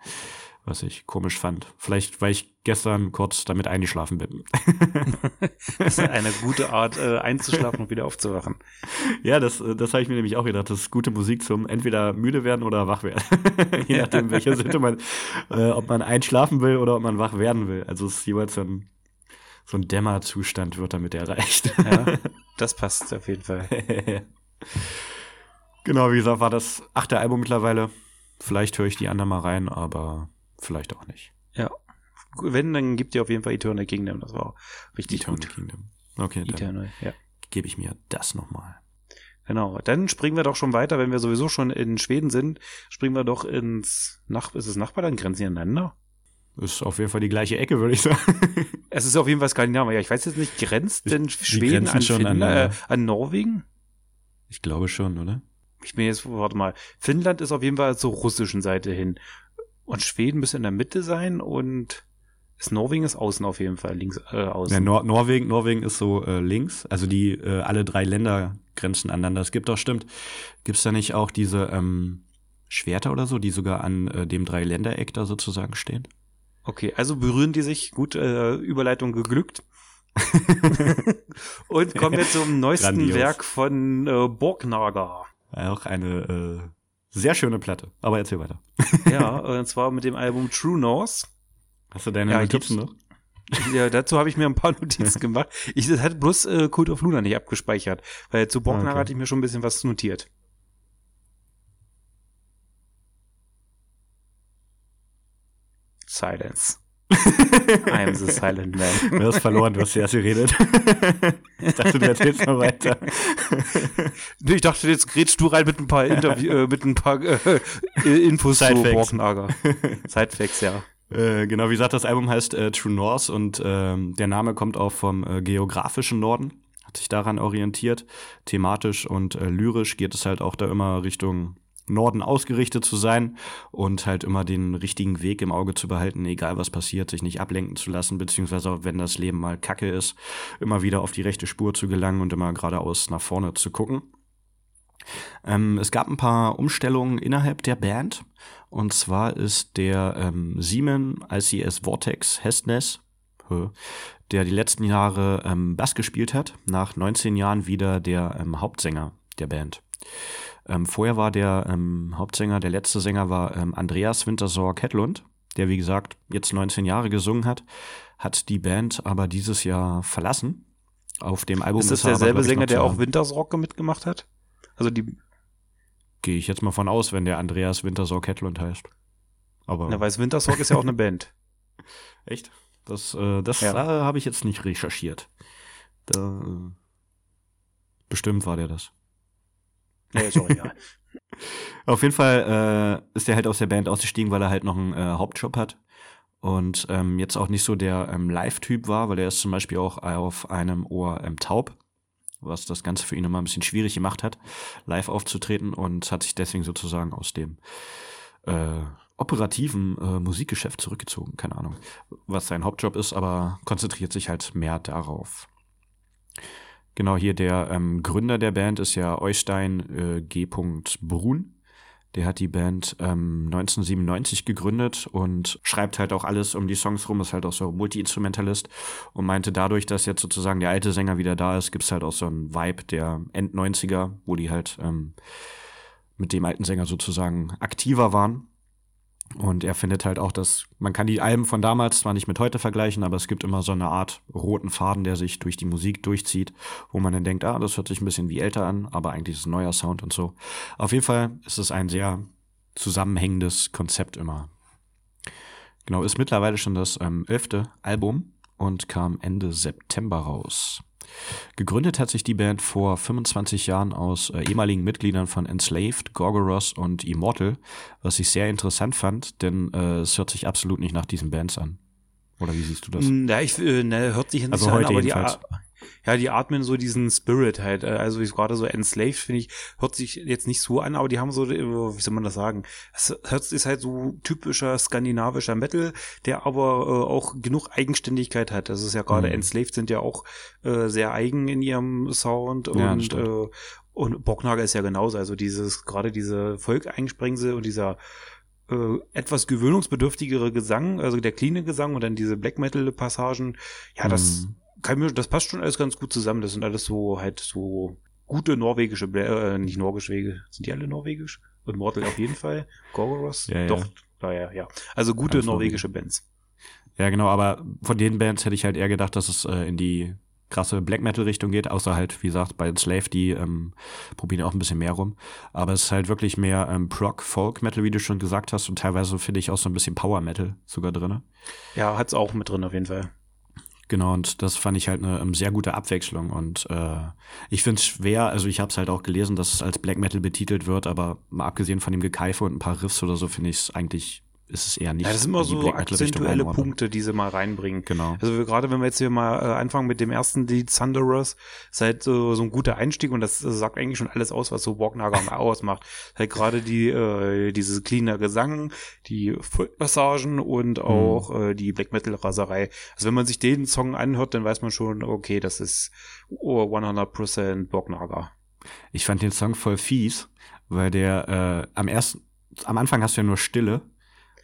was ich komisch fand. Vielleicht, weil ich gestern kurz damit eingeschlafen bin. das ist eine gute Art, äh, einzuschlafen und wieder aufzuwachen. Ja, das, äh, das habe ich mir nämlich auch gedacht. Das ist gute Musik zum entweder müde werden oder wach werden. Je nachdem, welcher Sitte man, äh, ob man einschlafen will oder ob man wach werden will. Also es ist jeweils so ein, so ein Dämmerzustand wird damit erreicht. ja, das passt auf jeden Fall. genau, wie gesagt, war das achte Album mittlerweile. Vielleicht höre ich die anderen mal rein, aber vielleicht auch nicht. Ja. Wenn, dann gibt ihr auf jeden Fall Eternal Kingdom. Das war richtig Eternal gut. Kingdom. Okay, dann Eternal, ja. gebe ich mir das nochmal. Genau. Dann springen wir doch schon weiter, wenn wir sowieso schon in Schweden sind, springen wir doch ins Nach ist es Nachbarland, grenzen die aneinander? Ist auf jeden Fall die gleiche Ecke, würde ich sagen. Es ist auf jeden Fall Skandinavien. Ja, ich weiß jetzt nicht, grenzt denn Schweden an, schon an, äh, an Norwegen? Ich glaube schon, oder? Ich bin jetzt, warte mal. Finnland ist auf jeden Fall zur russischen Seite hin. Und Schweden müsste in der Mitte sein und ist Norwegen ist außen auf jeden Fall, links äh, außen. Ja, Nor Norwegen, Norwegen ist so äh, links, also die äh, alle drei Länder grenzen aneinander. Es gibt doch stimmt, gibt es da nicht auch diese ähm, Schwerter oder so, die sogar an äh, dem Dreiländereck da sozusagen stehen? Okay, also berühren die sich, gut, äh, Überleitung geglückt. Und kommen wir zum neuesten. Werk von äh, Borgnager. Auch eine äh, sehr schöne Platte, aber erzähl weiter. ja, und zwar mit dem Album True North. Hast du deine ja, Notizen noch? Ja, dazu habe ich mir ein paar Notizen gemacht. Ich das hatte bloß äh, Cult of Luna nicht abgespeichert, weil zu Borgner okay. hatte ich mir schon ein bisschen was notiert. Silence. I am the silent man. Du hast verloren, du hast zuerst geredet. ich dachte, du erzählst noch weiter. ich dachte, jetzt grätst du rein mit ein paar Interview, äh, mit ein paar äh, Infos Side zu Borkenager. Sidefacts, ja. Äh, genau, wie gesagt, das Album heißt äh, True North und ähm, der Name kommt auch vom äh, geografischen Norden, hat sich daran orientiert. Thematisch und äh, lyrisch geht es halt auch da immer Richtung Norden ausgerichtet zu sein und halt immer den richtigen Weg im Auge zu behalten, egal was passiert, sich nicht ablenken zu lassen, beziehungsweise auch wenn das Leben mal kacke ist, immer wieder auf die rechte Spur zu gelangen und immer geradeaus nach vorne zu gucken. Ähm, es gab ein paar Umstellungen innerhalb der Band. Und zwar ist der ähm, Simon ICS Vortex Hestness, der die letzten Jahre ähm, Bass gespielt hat, nach 19 Jahren wieder der ähm, Hauptsänger der Band. Ähm, vorher war der ähm, Hauptsänger, der letzte Sänger war ähm, Andreas Wintersor Kettlund, der wie gesagt jetzt 19 Jahre gesungen hat, hat die Band aber dieses Jahr verlassen. Auf dem Album ist das ist derselbe aber, Sänger, der auch Wintersrock mitgemacht hat? Also die gehe ich jetzt mal von aus, wenn der Andreas Wintersor Kettlund heißt. Aber Na, weil Wintersrock ist ja auch eine Band. Echt? Das, äh, das ja. habe ich jetzt nicht recherchiert. Da, äh, bestimmt war der das. Nee, ist auch egal. Auf jeden Fall äh, ist er halt aus der Band ausgestiegen, weil er halt noch einen äh, Hauptjob hat. Und ähm, jetzt auch nicht so der ähm, Live-Typ war, weil er ist zum Beispiel auch auf einem Ohr ähm, taub, was das Ganze für ihn immer ein bisschen schwierig gemacht hat, live aufzutreten und hat sich deswegen sozusagen aus dem äh, operativen äh, Musikgeschäft zurückgezogen. Keine Ahnung, was sein Hauptjob ist, aber konzentriert sich halt mehr darauf. Genau, hier der ähm, Gründer der Band ist ja Eustein äh, G. Brun. Der hat die Band ähm, 1997 gegründet und schreibt halt auch alles um die Songs rum, ist halt auch so Multi-Instrumentalist und meinte dadurch, dass jetzt sozusagen der alte Sänger wieder da ist, gibt's halt auch so einen Vibe der End-90er, wo die halt ähm, mit dem alten Sänger sozusagen aktiver waren. Und er findet halt auch, dass man kann die Alben von damals zwar nicht mit heute vergleichen, aber es gibt immer so eine Art roten Faden, der sich durch die Musik durchzieht, wo man dann denkt, ah, das hört sich ein bisschen wie älter an, aber eigentlich ist es ein neuer Sound und so. Auf jeden Fall ist es ein sehr zusammenhängendes Konzept immer. Genau, ist mittlerweile schon das ähm, elfte Album und kam Ende September raus. Gegründet hat sich die Band vor 25 Jahren aus äh, ehemaligen Mitgliedern von Enslaved, Gorgoroth und Immortal, was ich sehr interessant fand, denn äh, es hört sich absolut nicht nach diesen Bands an. Oder wie siehst du das? Ja, ich, äh, ne, hört sich nicht Also an, heute aber die, jedenfalls. Ja, die atmen so diesen Spirit halt. äh, Also wie gerade so Enslaved, finde ich, hört sich jetzt nicht so an, aber die haben so, äh, wie soll man das sagen? Es hört, ist halt so typischer skandinavischer Metal, der aber äh, auch genug Eigenständigkeit hat. Das ist ja gerade Mhm. Enslaved sind ja auch äh, sehr eigen in ihrem Sound Ja, und äh, und Bocknager ist ja genauso. Also dieses, gerade diese Volkeinsprengsel und dieser äh, etwas gewöhnungsbedürftigere Gesang, also der cleane Gesang und dann diese Black Metal Passagen, ja, das Mhm. Kann mir, das passt schon alles ganz gut zusammen. Das sind alles so halt so gute norwegische, äh, nicht norwegische Wege. Sind die alle norwegisch? Und Mortal auf jeden Fall. Gorgoroth? Ja. Doch, naja, ja. Also gute Alles norwegische Bands. Ja, genau, aber von den Bands hätte ich halt eher gedacht, dass es äh, in die krasse Black Metal Richtung geht, außer halt, wie gesagt, bei Slave, die ähm, probieren auch ein bisschen mehr rum. Aber es ist halt wirklich mehr ähm, Prog, Folk Metal, wie du schon gesagt hast, und teilweise finde ich auch so ein bisschen Power Metal sogar drinne. Ja, hat's auch mit drin auf jeden Fall. Genau, und das fand ich halt eine ähm, sehr gute Abwechslung. Und äh, ich finde es schwer, also ich habe es halt auch gelesen, dass es als Black Metal betitelt wird, aber mal abgesehen von dem Gekeife und ein paar Riffs oder so, finde ich es eigentlich, ist es eher nicht. Ja, das sind immer die so akzentuelle. Punkte, die sie mal reinbringen. Genau. Also wir- gerade wenn wir jetzt hier mal äh, anfangen mit dem ersten Lied Thunderous, ist halt so, so ein guter Einstieg und das, äh, sagt eigentlich schon alles aus, was so Borgnager ausmacht. Halt gerade die, äh, dieses cleaner Gesang, die Passagen und auch äh, die Black Metal Raserei. Also wenn man sich den Song anhört, dann weiß man schon, okay, das ist oh, 100% Borgnager. Ich fand den Song voll fies, weil der äh, am ersten, am Anfang hast du ja nur Stille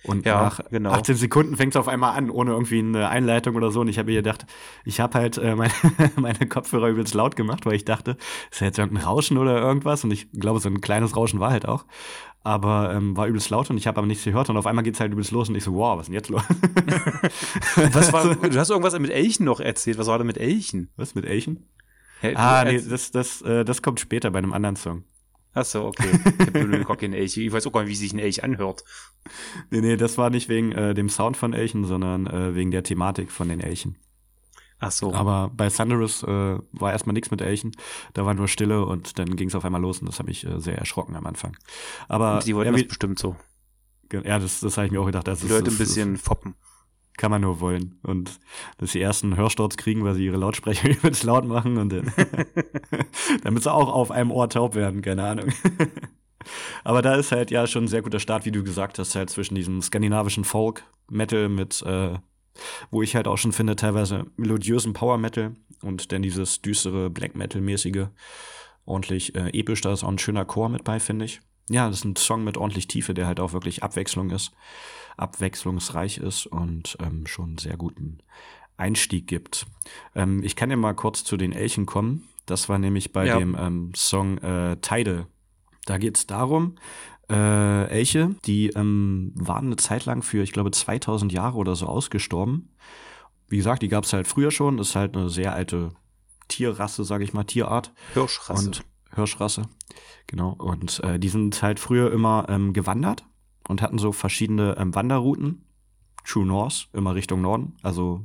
und Ja, nach genau. 18 Sekunden fängt es auf einmal an, ohne irgendwie eine Einleitung oder so. Und ich habe mir gedacht, ich habe halt äh, meine, meine Kopfhörer übelst laut gemacht, weil ich dachte, ist ja jetzt irgendein Rauschen oder irgendwas. Und ich glaube, so ein kleines Rauschen war halt auch. Aber ähm, war übelst laut und ich habe aber nichts gehört. Und auf einmal geht's halt übelst los und ich so, wow, was ist denn jetzt los? Was war, du hast irgendwas mit Elchen noch erzählt. Was war da mit Elchen? was mit Elchen? Du Ah, nee, das, das, äh, das kommt später bei einem anderen Song. Ach so, okay. Ich hab nur gar keinen Elch. Ich weiß auch gar nicht, wie sich ein Elch anhört. Nee, nee, das war nicht wegen äh, dem Sound von Elchen, sondern äh, wegen der Thematik von den Elchen. Ach so. Aber bei Thunderous äh, war erstmal nichts mit Elchen. Da war nur Stille und dann ging es auf einmal los und das hat mich äh, sehr erschrocken am Anfang. Aber die wollten ja, das bestimmt so. ja, das, das habe ich mir auch gedacht. Das Die ist, Leute das, ein bisschen foppen. Kann man nur wollen. Und dass sie erst einen Hörsturz kriegen, weil sie ihre Lautsprecher übelst laut machen und dann, damit sie auch auf einem Ohr taub werden, keine Ahnung. Aber da ist halt ja schon ein sehr guter Start, wie du gesagt hast, halt zwischen diesem skandinavischen Folk-Metal mit, äh, wo ich halt auch schon finde, teilweise melodiösen Power-Metal und dann dieses düstere Black-Metal-mäßige, ordentlich äh, episch, da ist auch ein schöner Chor mit bei, finde ich. Ja, das ist ein Song mit ordentlich Tiefe, der halt auch wirklich Abwechslung ist, abwechslungsreich ist und ähm, schon einen sehr guten Einstieg gibt. Ähm, ich kann ja mal kurz zu den Elchen kommen. Das war nämlich bei Ja. dem ähm, Song äh, Tidal. Da geht es darum, äh, Elche, die ähm, waren eine Zeit lang für, ich glaube, 2000 Jahre oder so ausgestorben. Wie gesagt, die gab es halt früher schon. Das ist halt eine sehr alte Tierrasse, sage ich mal, Tierart. Hirschrasse. Und Hirschrasse, genau. Und äh, die sind halt früher immer ähm, gewandert und hatten so verschiedene ähm, Wanderrouten. True North, immer Richtung Norden, also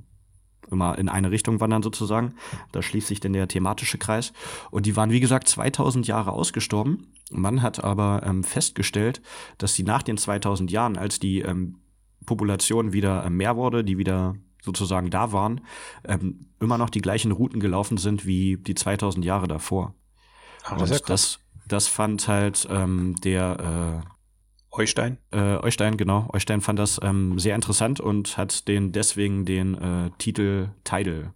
immer in eine Richtung wandern sozusagen. Da schließt sich dann der thematische Kreis. Und die waren, wie gesagt, 2000 Jahre ausgestorben. Man hat aber ähm, festgestellt, dass sie nach den 2000 Jahren, als die ähm, Population wieder ähm, mehr wurde, die wieder sozusagen da waren, ähm, immer noch die gleichen Routen gelaufen sind wie die 2000 Jahre davor. Ah, Und das das, das fand halt ähm, der Eustein. äh, Eustein, genau, Eustein fand das ähm, sehr interessant und hat den deswegen den äh, Titel Tidal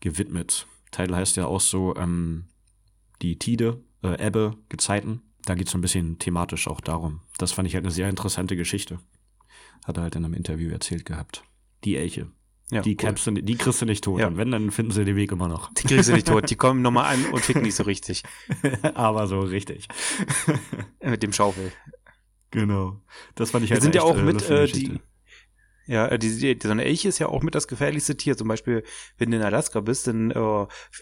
gewidmet. Tidal heißt ja auch so ähm, die Tide, äh, Ebbe, Gezeiten. Da geht es so ein bisschen thematisch auch darum. Das fand ich halt eine sehr interessante Geschichte. Hat er halt in einem Interview erzählt gehabt. Die Elche. Ja, die, cool. du, die kriegst du nicht tot. Ja. Und wenn, dann finden sie den Weg immer noch. Die kriegst du nicht tot. Die kommen nochmal an und ficken nicht so richtig. Aber so richtig. Mit dem Schaufel. Genau. Das fand ich halt Wir sind ja auch äh, mit, äh, die, ja, äh, die, die, so eine Elche ist ja auch mit das gefährlichste Tier. Zum Beispiel, wenn du in Alaska bist, dann äh,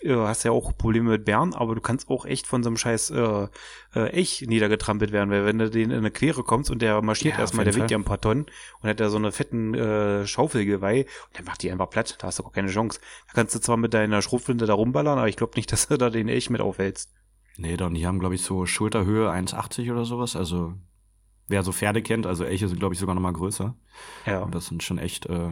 äh, hast du ja auch Probleme mit Bären, aber du kannst auch echt von so einem scheiß äh, äh, Elch niedergetrampelt werden, weil wenn du den in eine Quere kommst und der marschiert ja, erstmal, der wiegt ja ein paar Tonnen und hat da so eine fetten äh, Schaufelgeweih und der macht die einfach platt, da hast du auch keine Chance. Da kannst du zwar mit deiner Schrotflinte da rumballern, aber ich glaube nicht, dass du da den Elch mit aufhältst. Nee, doch, die haben, glaube ich, so Schulterhöhe 1,80 oder sowas, also wer so Pferde kennt, also Elche sind, glaube ich, sogar noch mal größer. Ja. Und das sind schon echt äh,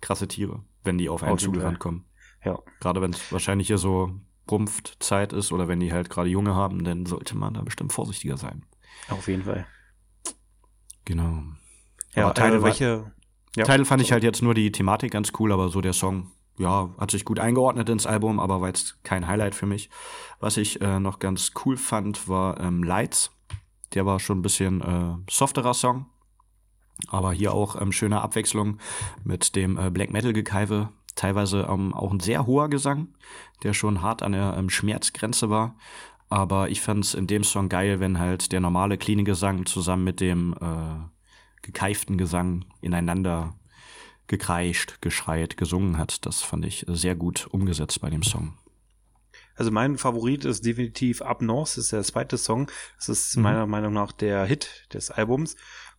krasse Tiere, wenn die auf einen zugerannt kommen. Ja. Gerade wenn es wahrscheinlich hier so Rumpfzeit ist oder wenn die halt gerade Junge haben, dann sollte man da bestimmt vorsichtiger sein. Auf jeden Fall. Genau. Ja, aber Teile, äh, welche, ja. Teile fand ich halt jetzt nur die Thematik ganz cool, aber so der Song, ja, hat sich gut eingeordnet ins Album, aber war jetzt kein Highlight für mich. Was ich äh, noch ganz cool fand, war ähm, Lights. Der war schon ein bisschen äh, softerer Song. Aber hier auch ähm, schöne Abwechslung mit dem äh, Black Metal Gekeive. Teilweise ähm, auch ein sehr hoher Gesang, der schon hart an der ähm, Schmerzgrenze war. Aber ich fand es in dem Song geil, wenn halt der normale clean Gesang zusammen mit dem äh, gekeiften Gesang ineinander gekreischt, geschreit, gesungen hat. Das fand ich sehr gut umgesetzt bei dem Song. Also mein Favorit ist definitiv Up North, das ist der zweite Song. Das ist mhm. meiner Meinung nach der Hit des Albums.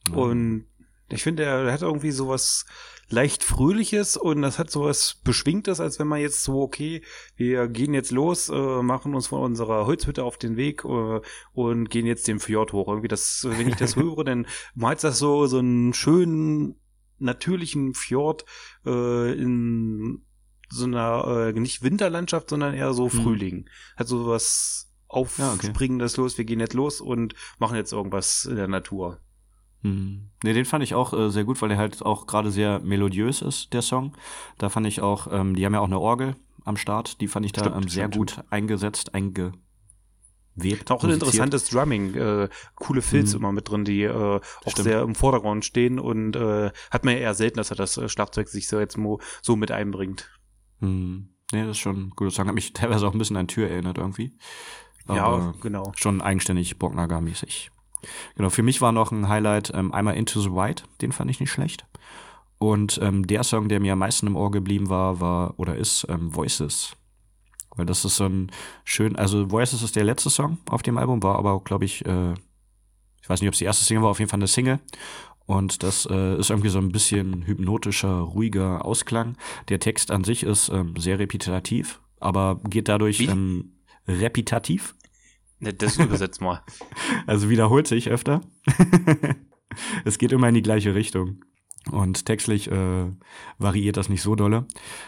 Mhm. Und ich finde, er hat irgendwie sowas leicht Fröhliches und das hat sowas Beschwingtes, als wenn man jetzt so, okay, wir gehen jetzt los, äh, machen uns von unserer Holzhütte auf den Weg äh, und gehen jetzt den Fjord hoch. Irgendwie das, wenn ich das höre, dann meint das so, so einen schönen, natürlichen Fjord äh, in so einer, äh, nicht Winterlandschaft, sondern eher so hm. Frühling. Hm. Hat so was Aufspringendes ja, okay. los, wir gehen jetzt los und machen jetzt irgendwas in der Natur. Hm. Ne, den fand ich auch äh, sehr gut, weil der halt auch gerade sehr melodiös ist, der Song. Da fand ich auch, ähm, die haben ja auch eine Orgel am Start, die fand ich da stimmt, ähm, sehr stimmt. gut eingesetzt, einge webt. Auch ein interessantes Drumming, äh, coole Filz mhm. immer mit drin, die äh, auch Stimmt. sehr im Vordergrund stehen und äh, hat man ja eher selten, dass er das äh, Schlagzeug sich so jetzt so mit einbringt. Hm. Nee, das ist schon ein guter Song. Hat mich teilweise auch ein bisschen an Tür erinnert irgendwie. Aber ja, genau. Schon eigenständig Bocknagar-mäßig. Genau, für mich war noch ein Highlight ähm, einmal Into the White, den fand ich nicht schlecht. Und ähm, der Song, der mir am meisten im Ohr geblieben war, war oder ist ähm, Voices. Weil das ist so ein schön, also Voices ist der letzte Song auf dem Album, war aber, glaube ich, äh, ich weiß nicht, ob es die erste Single war, auf jeden Fall eine Single. Und das äh, ist irgendwie so ein bisschen hypnotischer, ruhiger Ausklang. Der Text an sich ist ähm, sehr repetitiv, aber geht dadurch ähm, repetitiv. Ne, das übersetzt mal. also wiederholt sich öfter. es geht immer in die gleiche Richtung. Und textlich äh, variiert das nicht so dolle.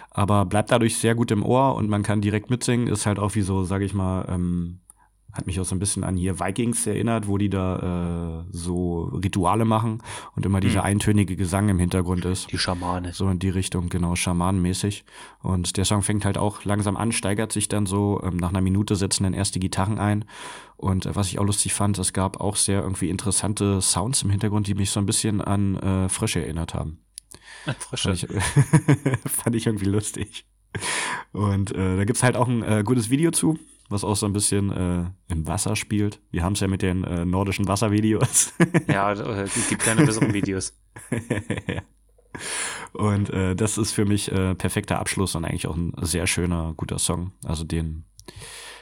Aber bleibt dadurch sehr gut im Ohr und man kann direkt mitsingen. Ist halt auch wie so, sag ich mal, ähm, hat mich auch so ein bisschen an hier Vikings erinnert, wo die da äh, so Rituale machen und immer dieser hm. eintönige Gesang im Hintergrund ist. Die Schamane. So in die Richtung, genau, schamanenmäßig. Und der Song fängt halt auch langsam an, steigert sich dann so. Ähm, nach einer Minute setzen dann erst die Gitarren ein. Und äh, was ich auch lustig fand, es gab auch sehr irgendwie interessante Sounds im Hintergrund, die mich so ein bisschen an äh, Frösche erinnert haben. Frösche. Fand ich, fand ich irgendwie lustig. Und äh, da gibt's halt auch ein äh, gutes Video zu was auch so ein bisschen äh, im Wasser spielt. Wir haben es ja mit den äh, nordischen Wasservideos. ja, es äh, gibt keine besseren Videos. Und äh, das ist für mich äh, perfekter Abschluss und eigentlich auch ein sehr schöner, guter Song. Also den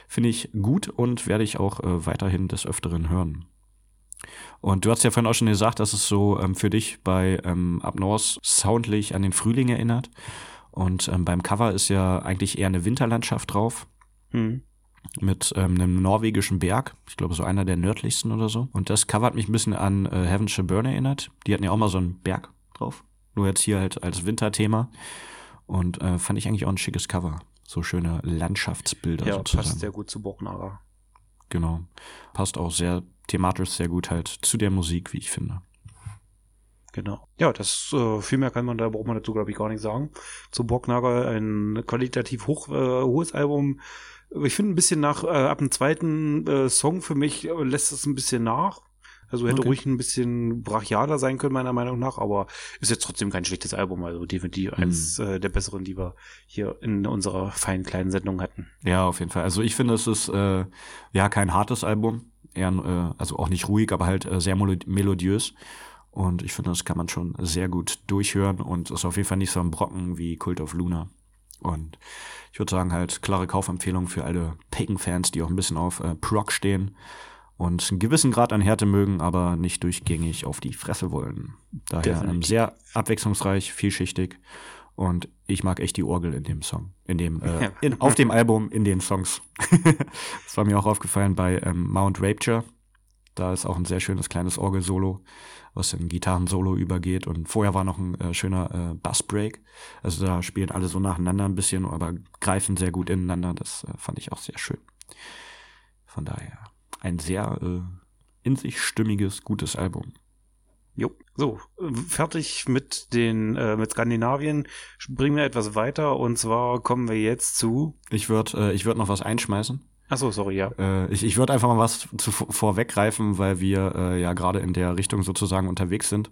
finde ich gut und werde ich auch äh, weiterhin des Öfteren hören. Und du hast ja vorhin auch schon gesagt, dass es so ähm, für dich bei ähm, Up North soundlich an den Frühling erinnert. Und ähm, beim Cover ist ja eigentlich eher eine Winterlandschaft drauf. Mhm mit ähm, einem norwegischen Berg. Ich glaube, so einer der nördlichsten oder so. Und das Cover hat mich ein bisschen an äh, Heavenshire Burn erinnert. Die hatten ja auch mal so einen Berg drauf. Nur jetzt hier halt als Winterthema. Und äh, fand ich eigentlich auch ein schickes Cover. So schöne Landschaftsbilder ja, sozusagen. passt sehr gut zu Bochnager. Genau. Passt auch sehr thematisch sehr gut halt zu der Musik, wie ich finde. Genau. Ja, das äh, viel mehr kann man da braucht man dazu glaube ich gar nicht sagen. Zu Bocknager ein qualitativ hoch, äh, hohes Album ich finde ein bisschen nach, äh, ab dem zweiten äh, Song für mich äh, lässt es ein bisschen nach. Also hätte okay. ruhig ein bisschen brachialer sein können, meiner Meinung nach, aber ist jetzt trotzdem kein schlechtes Album. Also definitiv mhm. eins äh, der besseren, die wir hier in unserer feinen kleinen Sendung hatten. Ja, auf jeden Fall. Also ich finde, es ist äh, ja kein hartes Album. Eher, äh, also auch nicht ruhig, aber halt äh, sehr melodiös. Und ich finde, das kann man schon sehr gut durchhören und ist auf jeden Fall nicht so ein Brocken wie Cult of Luna. Und ich würde sagen, halt klare Kaufempfehlung für alle Pagan-Fans, die auch ein bisschen auf äh, Proc stehen und einen gewissen Grad an Härte mögen, aber nicht durchgängig auf die Fresse wollen. Daher ähm, sehr abwechslungsreich, vielschichtig und ich mag echt die Orgel in dem Song, in dem äh, in, auf dem Album, in den Songs. das war mir auch aufgefallen bei ähm, Mount Rapture. Da ist auch ein sehr schönes kleines Orgel-Solo, was in Gitarren-Solo übergeht. Und vorher war noch ein äh, schöner äh, Bass-Break. Also da spielen alle so nacheinander ein bisschen, aber greifen sehr gut ineinander. Das äh, fand ich auch sehr schön. Von daher ein sehr äh, in sich stimmiges, gutes Album. Jo, so, fertig mit den, äh, mit Skandinavien. Bringen wir etwas weiter und zwar kommen wir jetzt zu. Ich würde, äh, ich würde noch was einschmeißen. Ach so, sorry, ja. Äh, ich ich würde einfach mal was zu, vorweggreifen, weil wir äh, ja gerade in der Richtung sozusagen unterwegs sind.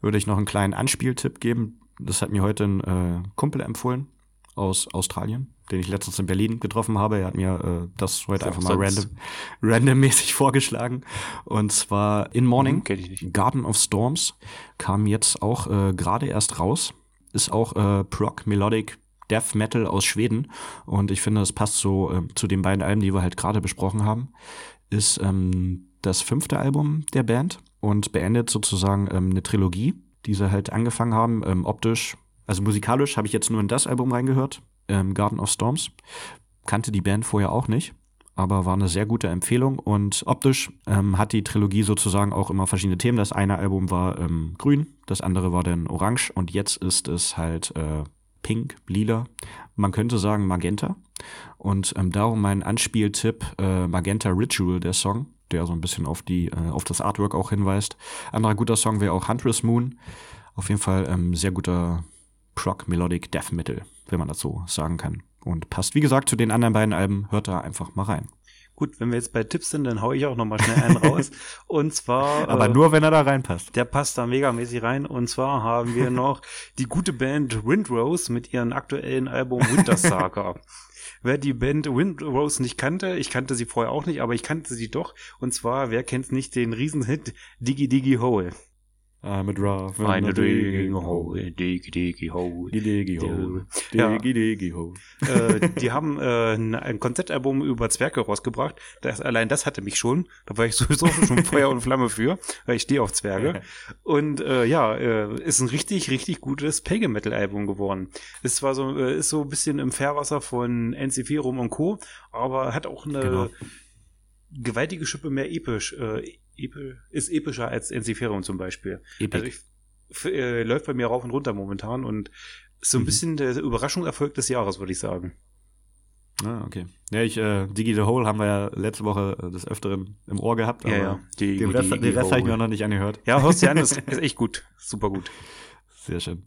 Würde ich noch einen kleinen Anspieltipp geben. Das hat mir heute ein äh, Kumpel empfohlen aus Australien, den ich letztens in Berlin getroffen habe. Er hat mir äh, das heute einfach mal random, randommäßig vorgeschlagen. Und zwar In Morning, mhm, Garden of Storms, kam jetzt auch äh, gerade erst raus. Ist auch äh, Proc Melodic Death Metal aus Schweden. Und ich finde, das passt so äh, zu den beiden Alben, die wir halt gerade besprochen haben. Ist ähm, das fünfte Album der Band und beendet sozusagen ähm, eine Trilogie, die sie halt angefangen haben, ähm, optisch also musikalisch habe ich jetzt nur in das Album reingehört, ähm, Garden of Storms. Kannte die Band vorher auch nicht, aber war eine sehr gute Empfehlung. Und optisch ähm, hat die Trilogie sozusagen auch immer verschiedene Themen. Das eine Album war ähm, grün, das andere war dann orange und jetzt ist es halt äh, pink, lila. Man könnte sagen Magenta. Und ähm, darum mein Anspieltipp, äh, Magenta Ritual, der Song, der so ein bisschen auf, die, äh, auf das Artwork auch hinweist. Anderer guter Song wäre auch Huntress Moon. Auf jeden Fall ähm, sehr guter Prog Melodic Death Metal, wenn man das so sagen kann. Und passt, wie gesagt, zu den anderen beiden Alben. Hört da einfach mal rein. Gut, wenn wir jetzt bei Tipps sind, dann hau ich auch noch mal schnell einen raus. Und zwar. Aber äh, nur, wenn er da reinpasst. Der passt da megamäßig rein. Und zwar haben wir noch die gute Band Windrose mit ihrem aktuellen Album Winter Saga. wer die Band Windrose nicht kannte, ich kannte sie vorher auch nicht, aber ich kannte sie doch. Und zwar, wer kennt nicht den Riesenhit Diggy Diggy Hole? I'm a draft. Find a digging hole, diggy diggy hole. Die diggy hole. Diggy diggy hole. Äh, die haben äh, ein Konzeptalbum über Zwerge rausgebracht. Das, allein das hatte mich schon. Da war ich sowieso schon Feuer und Flamme für, weil ich stehe auf Zwerge. Und äh, ja, äh, ist ein richtig, richtig gutes Pagan Metal Album geworden. Ist zwar so, äh, ist so ein bisschen im Fairwasser von NC4 Rum und Co., aber hat auch eine genau. gewaltige Schippe mehr episch. Äh, ist epischer als Enziferum zum Beispiel. Epic. Also ich, äh, läuft bei mir rauf und runter momentan und ist so ein mhm. bisschen der Überraschungserfolg des Jahres, würde ich sagen. Ah, okay. Ja, ich, äh, Digi the Hole haben wir ja letzte Woche äh, des Öfteren im Ohr gehabt, aber ja, ja. Digi, den Rest, den Rest habe ich mir noch nicht angehört. Ja, hörst du an, das ist echt gut. Super gut. Sehr schön.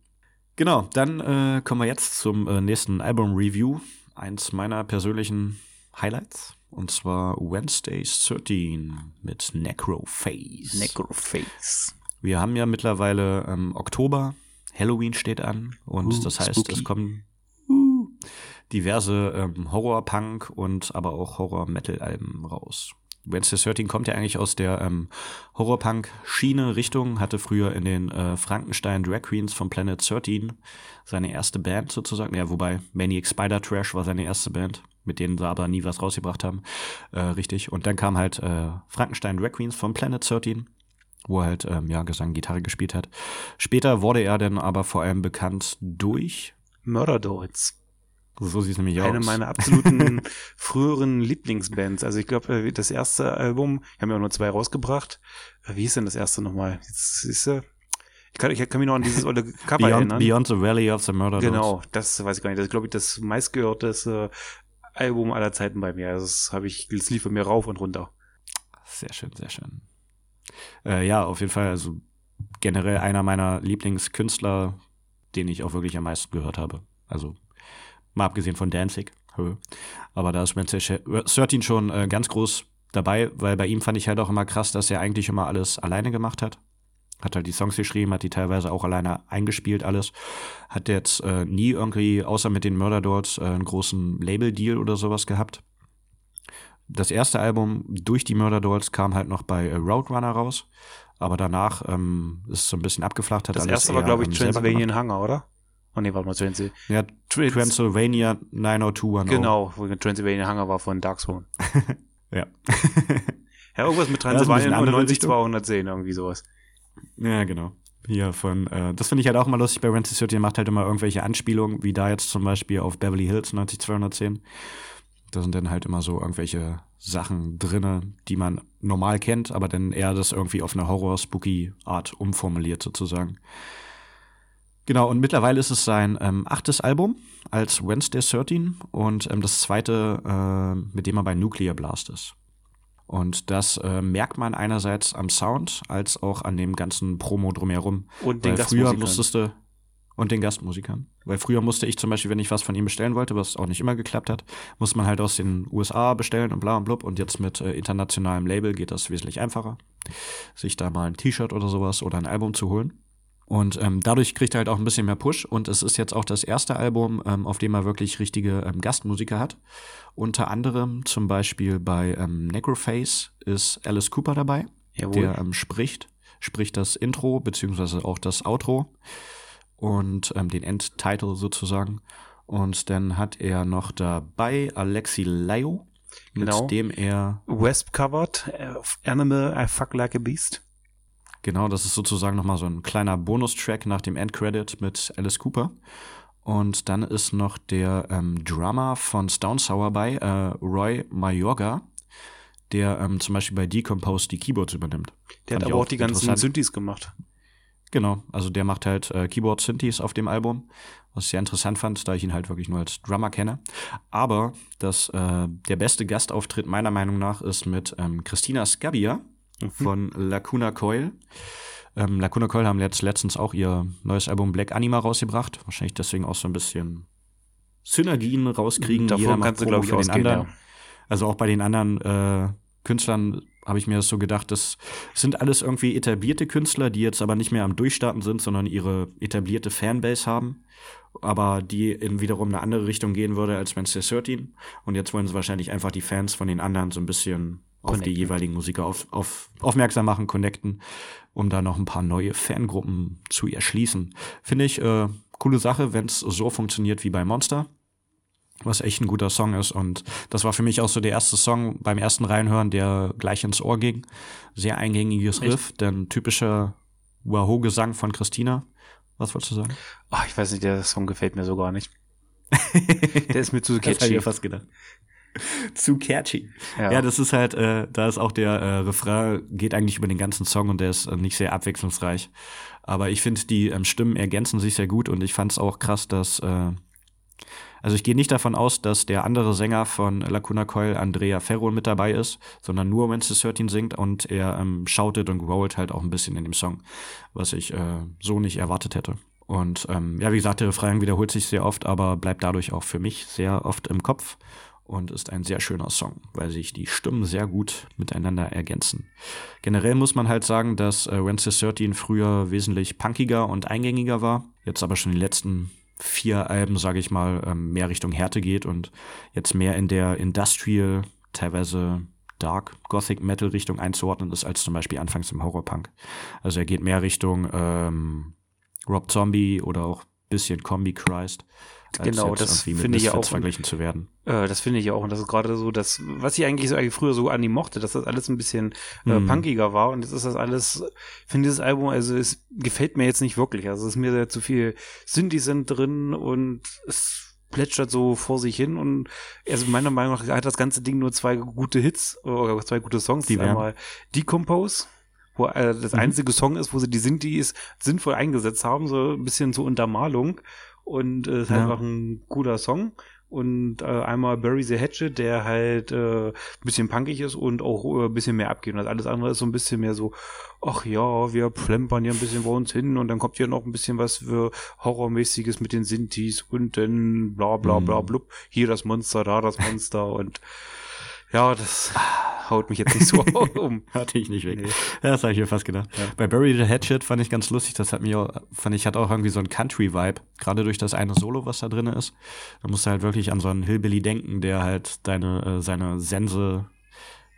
Genau, dann äh, kommen wir jetzt zum äh, nächsten Album-Review. Eins meiner persönlichen Highlights. Und zwar Wednesday 13 mit Necroface. Necroface. Wir haben ja mittlerweile ähm, Oktober, Halloween steht an und uh, das heißt, spooky. es kommen uh, diverse ähm, Horror-Punk und aber auch Horror-Metal-Alben raus. Wednesday 13 kommt ja eigentlich aus der ähm, Horror-Punk-Schiene Richtung, hatte früher in den äh, Frankenstein Drag Queens von Planet 13 seine erste Band sozusagen. Ja, wobei Maniac Spider Trash war seine erste Band mit denen sie aber nie was rausgebracht haben. Äh, richtig. Und dann kam halt äh, Frankenstein Drag Queens von Planet 13, wo er halt ähm, ja, Gesang, Gitarre gespielt hat. Später wurde er dann aber vor allem bekannt durch Murder Dolls. So sieht es nämlich aus. Eine meiner absoluten früheren Lieblingsbands. Also ich glaube, äh, das erste Album, wir haben ja nur zwei rausgebracht. Äh, wie hieß denn das erste nochmal? Jetzt ist er. Ich kann, ich kann mich noch an dieses olle Cover Beyond, erinnern. Beyond the Valley of the Murder Genau, das weiß ich gar nicht. Das ist, glaube ich, das meistgehörteste Album aller Zeiten bei mir. Also das habe ich, das lief bei mir rauf und runter. Sehr schön, sehr schön. Äh, ja, auf jeden Fall, also generell einer meiner Lieblingskünstler, den ich auch wirklich am meisten gehört habe. Also mal abgesehen von Danzig. Aber da ist Wednesday 13 schon äh, ganz groß dabei, weil bei ihm fand ich halt auch immer krass, dass er eigentlich immer alles alleine gemacht hat. Hat halt die Songs geschrieben, hat die teilweise auch alleine eingespielt, alles. Hat jetzt äh, nie irgendwie, außer mit den Murder Dolls, äh, einen großen Label-Deal oder sowas gehabt. Das erste Album durch die Murder Dolls kam halt noch bei äh, Roadrunner raus. Aber danach ähm, ist es so ein bisschen abgeflacht. Hat Das erste war, glaube ich, ähm, Transylvanian. Hangar, oder? Oh nee, warte mal, Transy. Ja, Trans Transylvania 90210. genau, wo Transylvanian Hangar war von Darkspawn. Ja. Ja, irgendwas mit Ja, und andere 90210, irgendwie sowas. Ja, genau. Hier von, äh, das finde ich halt auch mal lustig bei Rancy City, der macht halt immer irgendwelche Anspielungen, wie da jetzt zum Beispiel auf Beverly Hills 90210. Da sind dann halt immer so irgendwelche Sachen drinne, die man normal kennt, aber dann eher das irgendwie auf eine Horror-Spooky-Art umformuliert sozusagen. Genau, und mittlerweile ist es sein ähm, achtes Album als Wednesday 13 und ähm, das zweite, äh, mit dem er bei Nuclear Blast ist. Und das äh, merkt man einerseits am Sound als auch an dem ganzen Promo drumherum. Und den Weil früher Gastmusikern. musstest du und den Gastmusikern. Weil früher musste ich zum Beispiel, wenn ich was von ihm bestellen wollte, was auch nicht immer geklappt hat, musste man halt aus den USA bestellen und bla und blub. Und jetzt mit äh, internationalem Label geht das wesentlich einfacher, sich da mal ein T-Shirt oder sowas oder ein Album zu holen. Und ähm, dadurch kriegt er halt auch ein bisschen mehr Push. Und es ist jetzt auch das erste Album, ähm, auf dem er wirklich richtige ähm, Gastmusiker hat. Unter anderem zum Beispiel bei ähm, Necroface ist Alice Cooper dabei Jawohl. der ähm, spricht, spricht das Intro beziehungsweise auch das Outro und ähm, den Endtitle sozusagen. Und dann hat er noch dabei Alexi Laio, mit Genau. dem er, Wesp covered, äh, Animal I Fuck Like a Beast. Genau, das ist sozusagen nochmal so ein kleiner Bonustrack nach dem Endcredit mit Alice Cooper. Und dann ist noch der ähm, Drummer von Stone Sour bei, äh, Roy Mayorga, der ähm, zum Beispiel bei Decompose die Keyboards übernimmt. Der hat Fand ich aber auch die ganzen. Synthes gemacht. Genau, also der macht halt äh, Keyboard-Synthes auf dem Album, was ich sehr interessant fand, da ich ihn halt wirklich nur als Drummer kenne. Aber das, äh, der beste Gastauftritt meiner Meinung nach ist mit ähm, Christina Scabbia von Lacuna Coil. Ähm, Lacuna Coil haben jetzt letztens auch ihr neues Album Black Anima rausgebracht. Wahrscheinlich deswegen auch so ein bisschen Synergien rauskriegen. Jeder Davon macht kannst du, glaube ich, ausgehen, anderen. ja. Also auch bei den anderen äh, Künstlern habe ich mir das so gedacht, das sind alles irgendwie etablierte Künstler, die jetzt aber nicht mehr am Durchstarten sind, sondern ihre etablierte Fanbase haben, aber die in wiederum eine andere Richtung gehen würde als Wednesday 13. Und jetzt wollen sie wahrscheinlich einfach die Fans von den anderen so ein bisschen auf die Connecten. jeweiligen Musiker auf, auf, aufmerksam machen, connecten, um da noch ein paar neue Fangruppen zu erschließen. Finde ich äh, coole Sache, wenn es so funktioniert wie bei Monster was echt ein guter Song ist. Und das war für mich auch so der erste Song beim ersten Reinhören, der gleich ins Ohr ging. Sehr eingängiges Echt? Riff, denn typischer Wahoo-Gesang von Christina. Was wolltest du sagen? Ach, ich weiß nicht, der Song gefällt mir so gar nicht. Der ist mir zu Das hab ich catchy. mir fast gedacht. Zu catchy. Ja. Ja, das ist halt, äh, da ist auch der äh, Refrain, geht eigentlich über den ganzen Song und der ist äh, nicht sehr abwechslungsreich. Aber ich finde, die ähm, Stimmen ergänzen sich sehr gut und ich fand es auch krass, dass, äh, also ich gehe nicht davon aus, dass der andere Sänger von Lacuna Coil, Andrea Ferro, mit dabei ist, sondern nur Wednesday 13 singt und er ähm, shoutet und growlt halt auch ein bisschen in dem Song, was ich äh, so nicht erwartet hätte. Und ähm, ja, wie gesagt, der Refrain wiederholt sich sehr oft, aber bleibt dadurch auch für mich sehr oft im Kopf und ist ein sehr schöner Song, weil sich die Stimmen sehr gut miteinander ergänzen. Generell muss man halt sagen, dass äh, Wednesday 13 früher wesentlich punkiger und eingängiger war, jetzt aber schon die letzten vier Alben, sage ich mal, ähm, mehr Richtung Härte geht und jetzt mehr in der Industrial, teilweise Dark Gothic Metal Richtung einzuordnen ist, als zum Beispiel anfangs im Horrorpunk. Also er geht mehr Richtung ähm, Rob Zombie oder auch bisschen Combi Christ. Genau, das finde ich ja auch- verglichen zu werden. Äh, das finde ich ja auch. Und das ist gerade so, das, was ich eigentlich so eigentlich früher so an ihm mochte, dass das alles ein bisschen äh, Mhm. punkiger war. Und jetzt ist das alles, ich finde dieses Album, also es gefällt mir jetzt nicht wirklich. Also es ist mir sehr zu viel Synthes sind drin und es plätschert so vor sich hin und also meiner Meinung nach hat das ganze Ding nur zwei gute Hits oder zwei gute Songs. Die? Einmal Decompose, wo äh, das Mhm. einzige Song ist, wo sie die Synthes sinnvoll eingesetzt haben, so ein bisschen zur Untermalung und äh, ist Ja. einfach ein cooler Song. Und äh, einmal Bury the Hatchet, der halt äh, ein bisschen punkig ist und auch äh, ein bisschen mehr abgeht. Und das alles andere ist so ein bisschen mehr so, ach ja, wir plempern hier ein bisschen vor uns hin und dann kommt hier noch ein bisschen was für Horrormäßiges mit den Sintis und dann bla bla bla Mhm. blub. Hier das Monster, da das Monster und Ja, das haut mich jetzt nicht so um. Hatte ich nicht weg. Nee. Ja, das habe ich mir fast gedacht. Ja. Bei Bury the Hatchet fand ich ganz lustig. Das hat mir auch, fand ich, hat auch irgendwie so ein Country-Vibe. Gerade durch das eine Solo, was da drin ist. Da musst du halt wirklich an so einen Hillbilly denken, der halt deine, äh, seine Sense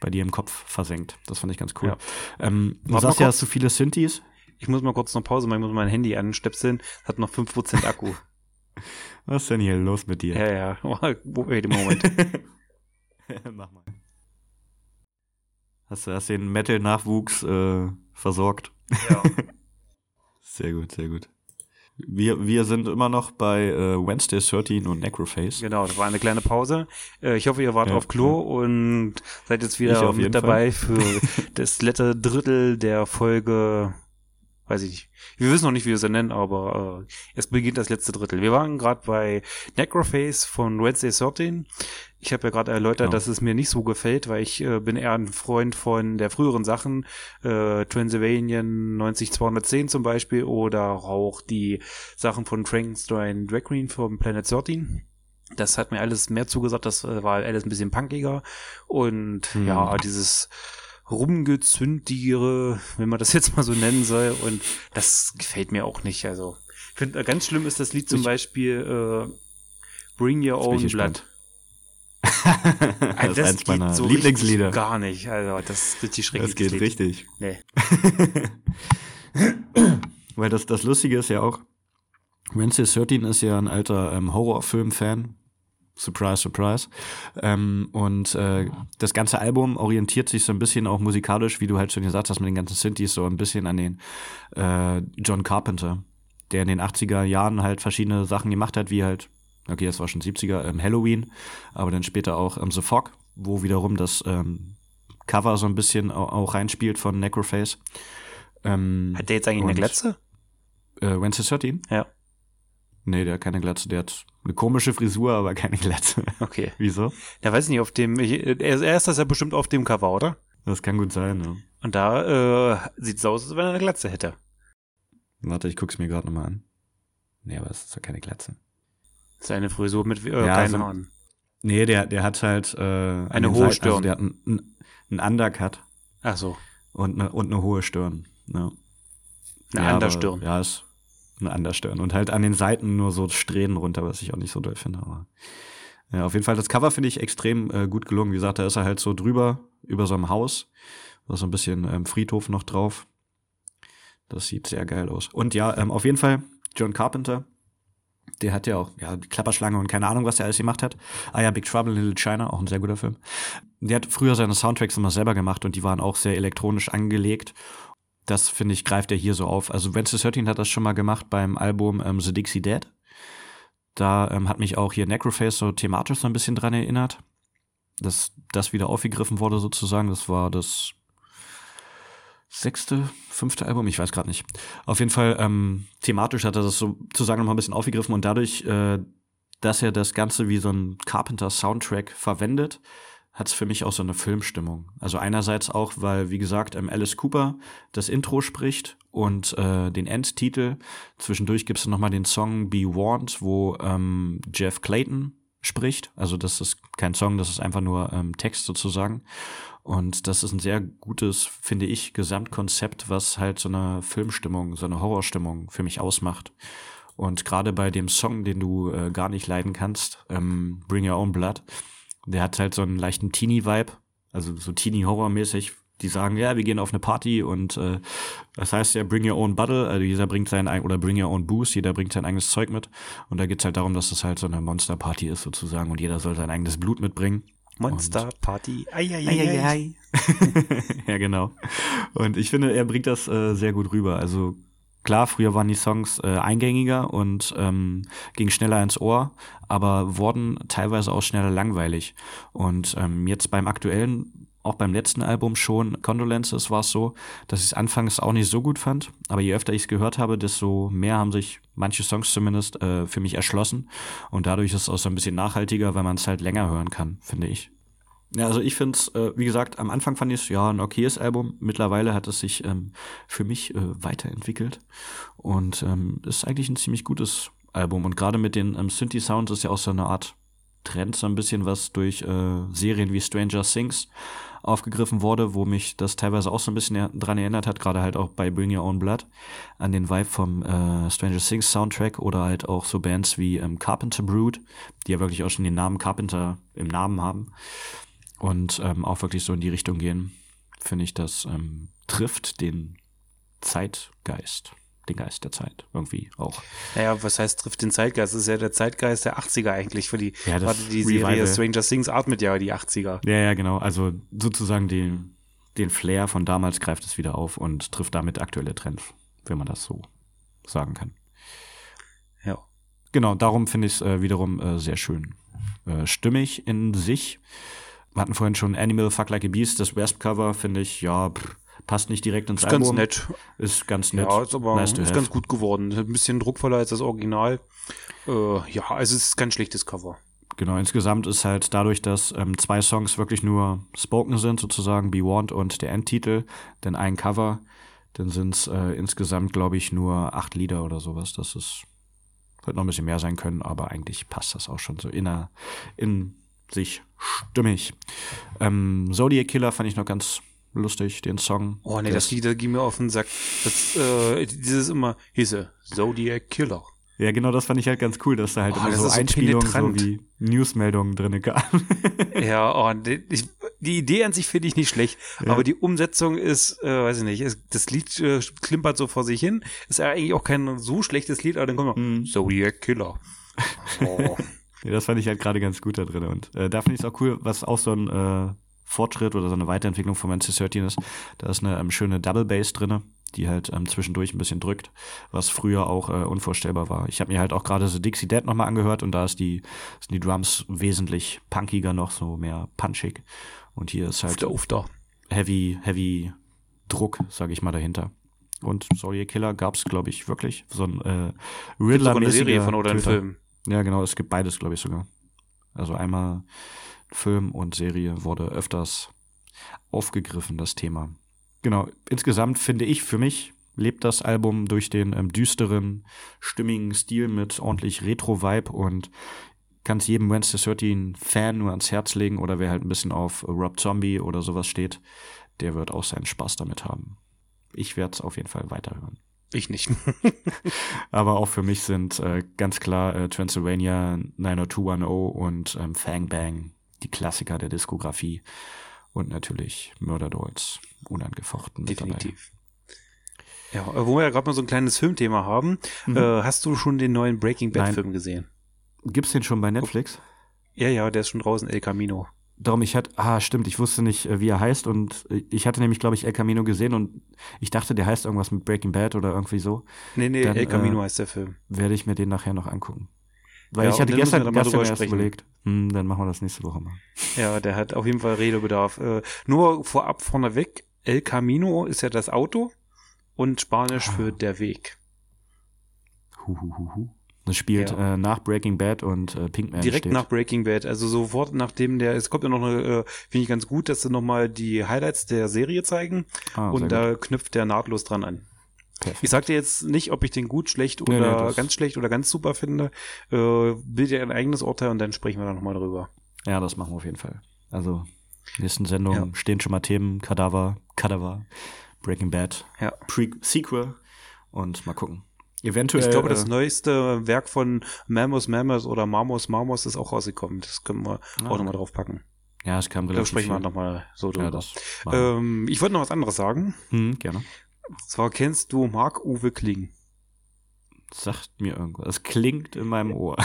bei dir im Kopf versenkt. Das fand ich ganz cool. Ja. Ähm, du sagst ja, hast du viele Synthes. Ich muss mal kurz noch Pause machen, ich muss mein Handy anstöpseln. Hat noch 5% Akku. Was ist denn hier los mit dir? Ja, ja. Wait a moment. Mach mal. Hast du hast den Metal-Nachwuchs äh, versorgt? Ja. sehr gut, sehr gut. Wir, wir sind immer noch bei äh, Wednesday 13 und Necroface. Genau, das war eine kleine Pause. Äh, ich hoffe, ihr wart ja, auf Klo ja. und seid jetzt wieder mit dabei Fall. für das letzte Drittel der Folge weiß ich nicht. Wir wissen noch nicht, wie wir es nennen, aber äh, es beginnt das letzte Drittel. Wir waren gerade bei Necroface von Wednesday 13. Ich habe ja gerade erläutert, genau. dass es mir nicht so gefällt, weil ich äh, bin eher ein Freund von der früheren Sachen, äh, Transylvanian 90210 zum Beispiel oder auch die Sachen von Frankenstein Drag Queen vom Planet 13. Das hat mir alles mehr zugesagt, das äh, war alles ein bisschen punkiger und hm. ja, dieses Rumgezündiere, wenn man das jetzt mal so nennen soll. Und das gefällt mir auch nicht. Also, ich finde, äh, ganz schlimm ist das Lied zum ich, Beispiel äh, Bring Your Own Blood. das, also das ist eins meiner so Lieblingslieder. Gar nicht. Also, das ist richtig schrecklich. Das geht Lied. richtig. Nee. Weil das, das Lustige ist ja auch, Wednesday 13 ist ja ein alter ähm, Horrorfilm-Fan Surprise, surprise. Ähm, und äh, das ganze Album orientiert sich so ein bisschen auch musikalisch, wie du halt schon gesagt hast, mit den ganzen Synthes, so ein bisschen an den äh, John Carpenter, der in den 80er Jahren halt verschiedene Sachen gemacht hat, wie halt, okay, das war schon 70er, ähm, Halloween, aber dann später auch ähm, The Fog, wo wiederum das ähm, Cover so ein bisschen auch, auch reinspielt von Necroface. Ähm, hat der jetzt eigentlich eine Glätze? Äh, Wednesday 13? Ja. Nee, der hat keine Glatze. Der hat eine komische Frisur, aber keine Glatze. Okay. Wieso? Ja, weiß nicht, auf dem, ich, er ist das ja bestimmt auf dem Cover, oder? Das kann gut sein, ja. Und da äh, sieht es aus, als wenn er eine Glatze hätte. Warte, ich guck's mir gerade nochmal an. Nee, aber es ist doch keine Glatze. Seine Frisur mit äh, ja, keinen also, Haaren. Nee, der, der hat halt äh, eine hohe Seiten, also Stirn. Also der hat einen, einen Undercut. Ach so. Und eine, und eine hohe Stirn. Ja. Eine ja, Understirn. Aber, ja, ist anders stören. Und halt an den Seiten nur so Strähnen runter, was ich auch nicht so doll finde. Aber ja, auf jeden Fall, das Cover finde ich extrem äh, gut gelungen. Wie gesagt, da ist er halt so drüber, über so einem Haus. Da ist so ein bisschen ähm, Friedhof noch drauf. Das sieht sehr geil aus. Und ja, ähm, auf jeden Fall, John Carpenter, der hat ja auch, ja, Klapperschlange und keine Ahnung, was der alles gemacht hat. Ah ja, Big Trouble in Little China, auch ein sehr guter Film. Der hat früher seine Soundtracks immer selber gemacht und die waren auch sehr elektronisch angelegt das finde ich, greift er hier so auf. Also Wednesday 13 hat das schon mal gemacht beim Album ähm, The Dixie Dead. Da ähm, hat mich auch hier Necroface so thematisch so ein bisschen dran erinnert, dass das wieder aufgegriffen wurde sozusagen. Das war das sechste, fünfte Album, ich weiß gerade nicht. Auf jeden Fall ähm, thematisch hat er das sozusagen noch mal ein bisschen aufgegriffen und dadurch, äh, dass er das Ganze wie so ein Carpenter-Soundtrack verwendet, hat es für mich auch so eine Filmstimmung. Also einerseits auch, weil, wie gesagt, ähm, Alice Cooper das Intro spricht und äh, den Endtitel. Zwischendurch gibt es nochmal den Song Be Warned, wo ähm, Jeff Clayton spricht. Also das ist kein Song, das ist einfach nur ähm, Text sozusagen. Und das ist ein sehr gutes, finde ich, Gesamtkonzept, was halt so eine Filmstimmung, so eine Horrorstimmung für mich ausmacht. Und gerade bei dem Song, den du äh, gar nicht leiden kannst, ähm, Bring Your Own Blood, der hat halt so einen leichten Teenie-Vibe, also so Teenie-Horror-mäßig. Die sagen, ja, wir gehen auf eine Party und äh, das heißt ja, bring your own bottle, also jeder bringt sein oder bring your own booze, jeder bringt sein eigenes Zeug mit. Und da geht's halt darum, dass das halt so eine Monster-Party ist sozusagen und jeder soll sein eigenes Blut mitbringen. Monster-Party, ei, ja, genau. Und ich finde, er bringt das äh, sehr gut rüber. Also Klar, früher waren die Songs äh, eingängiger und ähm, gingen schneller ins Ohr, aber wurden teilweise auch schneller langweilig. Und ähm, jetzt beim aktuellen, auch beim letzten Album schon, Condolences, war es so, dass ich es anfangs auch nicht so gut fand. Aber je öfter ich es gehört habe, desto mehr haben sich manche Songs zumindest äh, für mich erschlossen. Und dadurch ist es auch so ein bisschen nachhaltiger, weil man es halt länger hören kann, finde ich. Ja, also ich finde es, äh, wie gesagt, am Anfang fand ich es ja ein okayes Album. Mittlerweile hat es sich ähm, für mich äh, weiterentwickelt und ähm, ist eigentlich ein ziemlich gutes Album. Und gerade mit den ähm, Synthi-Sounds ist ja auch so eine Art Trend so ein bisschen, was durch äh, Serien wie Stranger Things aufgegriffen wurde, wo mich das teilweise auch so ein bisschen dran erinnert hat, gerade halt auch bei Bring Your Own Blood, an den Vibe vom äh, Stranger Things Soundtrack oder halt auch so Bands wie ähm, Carpenter Brood, die ja wirklich auch schon den Namen Carpenter im Namen haben und ähm, auch wirklich so in die Richtung gehen, finde ich, das ähm, trifft den Zeitgeist den Geist der Zeit irgendwie auch. Naja, was heißt trifft den Zeitgeist? Das ist ja der Zeitgeist der 80er eigentlich für die, ja, das die Serie Revival. Stranger Things atmet ja die 80er. Ja, ja, genau. Also sozusagen den, den Flair von damals greift es wieder auf und trifft damit aktuelle Trends, wenn man das so sagen kann. Ja. Genau, darum finde ich es äh, wiederum äh, sehr schön. Äh, stimmig in sich. Wir hatten vorhin schon Animal Fuck Like a Beast, das Wasp-Cover, finde ich, ja, pff, passt nicht direkt ins ist Album. Ganz nett. Ist ganz nett. Ja, ist aber nice ist ganz gut geworden. Ist ein bisschen druckvoller als das Original. Äh, ja, also es ist kein schlechtes Cover. Genau, insgesamt ist halt dadurch, dass ähm, zwei Songs wirklich nur spoken sind, sozusagen Be Warned und der Endtitel, denn ein Cover, dann sind es äh, insgesamt, glaube ich, nur acht Lieder oder sowas. Das ist, wird noch ein bisschen mehr sein können, aber eigentlich passt das auch schon so inner, in sich stimmig. Ähm, Zodiac Killer fand ich noch ganz lustig, den Song. Oh nee, das Lied, da ging mir auf den Sack. Das, äh, dieses immer hieße Zodiac Killer. Ja, genau, das fand ich halt ganz cool, dass da halt oh, immer so Einspielungen so, so wie Newsmeldungen drin gab. ja, oh, die, die, Idee an sich finde ich nicht schlecht, ja. aber die Umsetzung ist, äh, weiß ich nicht, das Lied äh, klimpert so vor sich hin, ist ja eigentlich auch kein so schlechtes Lied, aber dann kommt noch mm. Zodiac Killer. Oh. Ja, das fand ich halt gerade ganz gut da drin und äh, da finde ich es auch cool, was auch so ein äh, Fortschritt oder so eine Weiterentwicklung von Manchester 13 ist. Da ist eine ähm, schöne Double Bass drinne, die halt ähm, zwischendurch ein bisschen drückt, was früher auch äh, unvorstellbar war. Ich habe mir halt auch gerade so Dixie Dead nochmal angehört und da ist die, sind die Drums wesentlich punkiger noch, so mehr punchig. Und hier ist halt Ufter, heavy, heavy Druck, sage ich mal, dahinter. Und Sorry Killer gab es, glaube ich, wirklich. So ein äh, Riddler-mäßiger Serie von oder ein Film. Ja, genau, es gibt beides, glaube ich, sogar. Also einmal Film und Serie wurde öfters aufgegriffen, das Thema. Genau, insgesamt finde ich für mich lebt das Album durch den ähm, düsteren, stimmigen Stil mit ordentlich Retro-Vibe und kann es jedem Wednesday 13 Fan nur ans Herz legen oder wer halt ein bisschen auf Rob Zombie oder sowas steht, der wird auch seinen Spaß damit haben. Ich werde es auf jeden Fall weiterhören. Ich nicht. Aber auch für mich sind äh, ganz klar äh, Transylvania 90210 und ähm, Fang Bang die Klassiker der Diskografie und natürlich Murder Dolls unangefochten. Definitiv. Ja, wo wir ja gerade mal so ein kleines Filmthema haben, mhm. äh, hast du schon den neuen Breaking Bad Film gesehen? Gibt's den schon bei Netflix? Ja, ja, der ist schon draußen, El Camino. Darum, ich hatte, ah, stimmt, ich wusste nicht, äh, wie er heißt und äh, ich hatte nämlich, glaube ich, El Camino gesehen und ich dachte, der heißt irgendwas mit Breaking Bad oder irgendwie so. Nee, nee, Dann, El Camino äh, heißt der Film. Werde ich mir den nachher noch angucken. Weil ja, ich hatte gestern, gestern erst sprechen. überlegt, hm, dann machen wir das nächste Woche mal. Ja, der hat auf jeden Fall Redebedarf. Äh, nur vorab vorneweg, El Camino ist ja das Auto und Spanisch ah. für der Weg. Huhuhuhu. Das spielt ja. äh, nach Breaking Bad und äh, Pinkman Direkt steht. nach Breaking Bad, also sofort nachdem der, es kommt ja noch eine, äh, finde ich ganz gut, dass sie nochmal die Highlights der Serie zeigen ah, und da knüpft der nahtlos dran an. Perfekt. Ich sag dir jetzt nicht, ob ich den gut, schlecht oder nee, nee, ganz schlecht oder ganz super finde. Äh, bild dir ein eigenes Urteil und dann sprechen wir da nochmal drüber. Ja, das machen wir auf jeden Fall. Also, nächsten Sendungen ja. stehen schon mal Themen, Kadaver, Kadaver, Breaking Bad, ja. Pre Sequel und mal gucken. Eventuell. Ich glaube, das äh, neueste Werk von Mamos Mamos oder Mamos Mamos ist auch rausgekommen. Das können wir ah, auch nochmal drauf packen. Ja, es kam relativ Da sprechen wir nochmal so drüber. Ja, ähm, ich wollte noch was anderes sagen. Hm, gerne. Zwar kennst du Marc-Uwe Kling. Sagt mir irgendwas. Es klingt in meinem Ohr.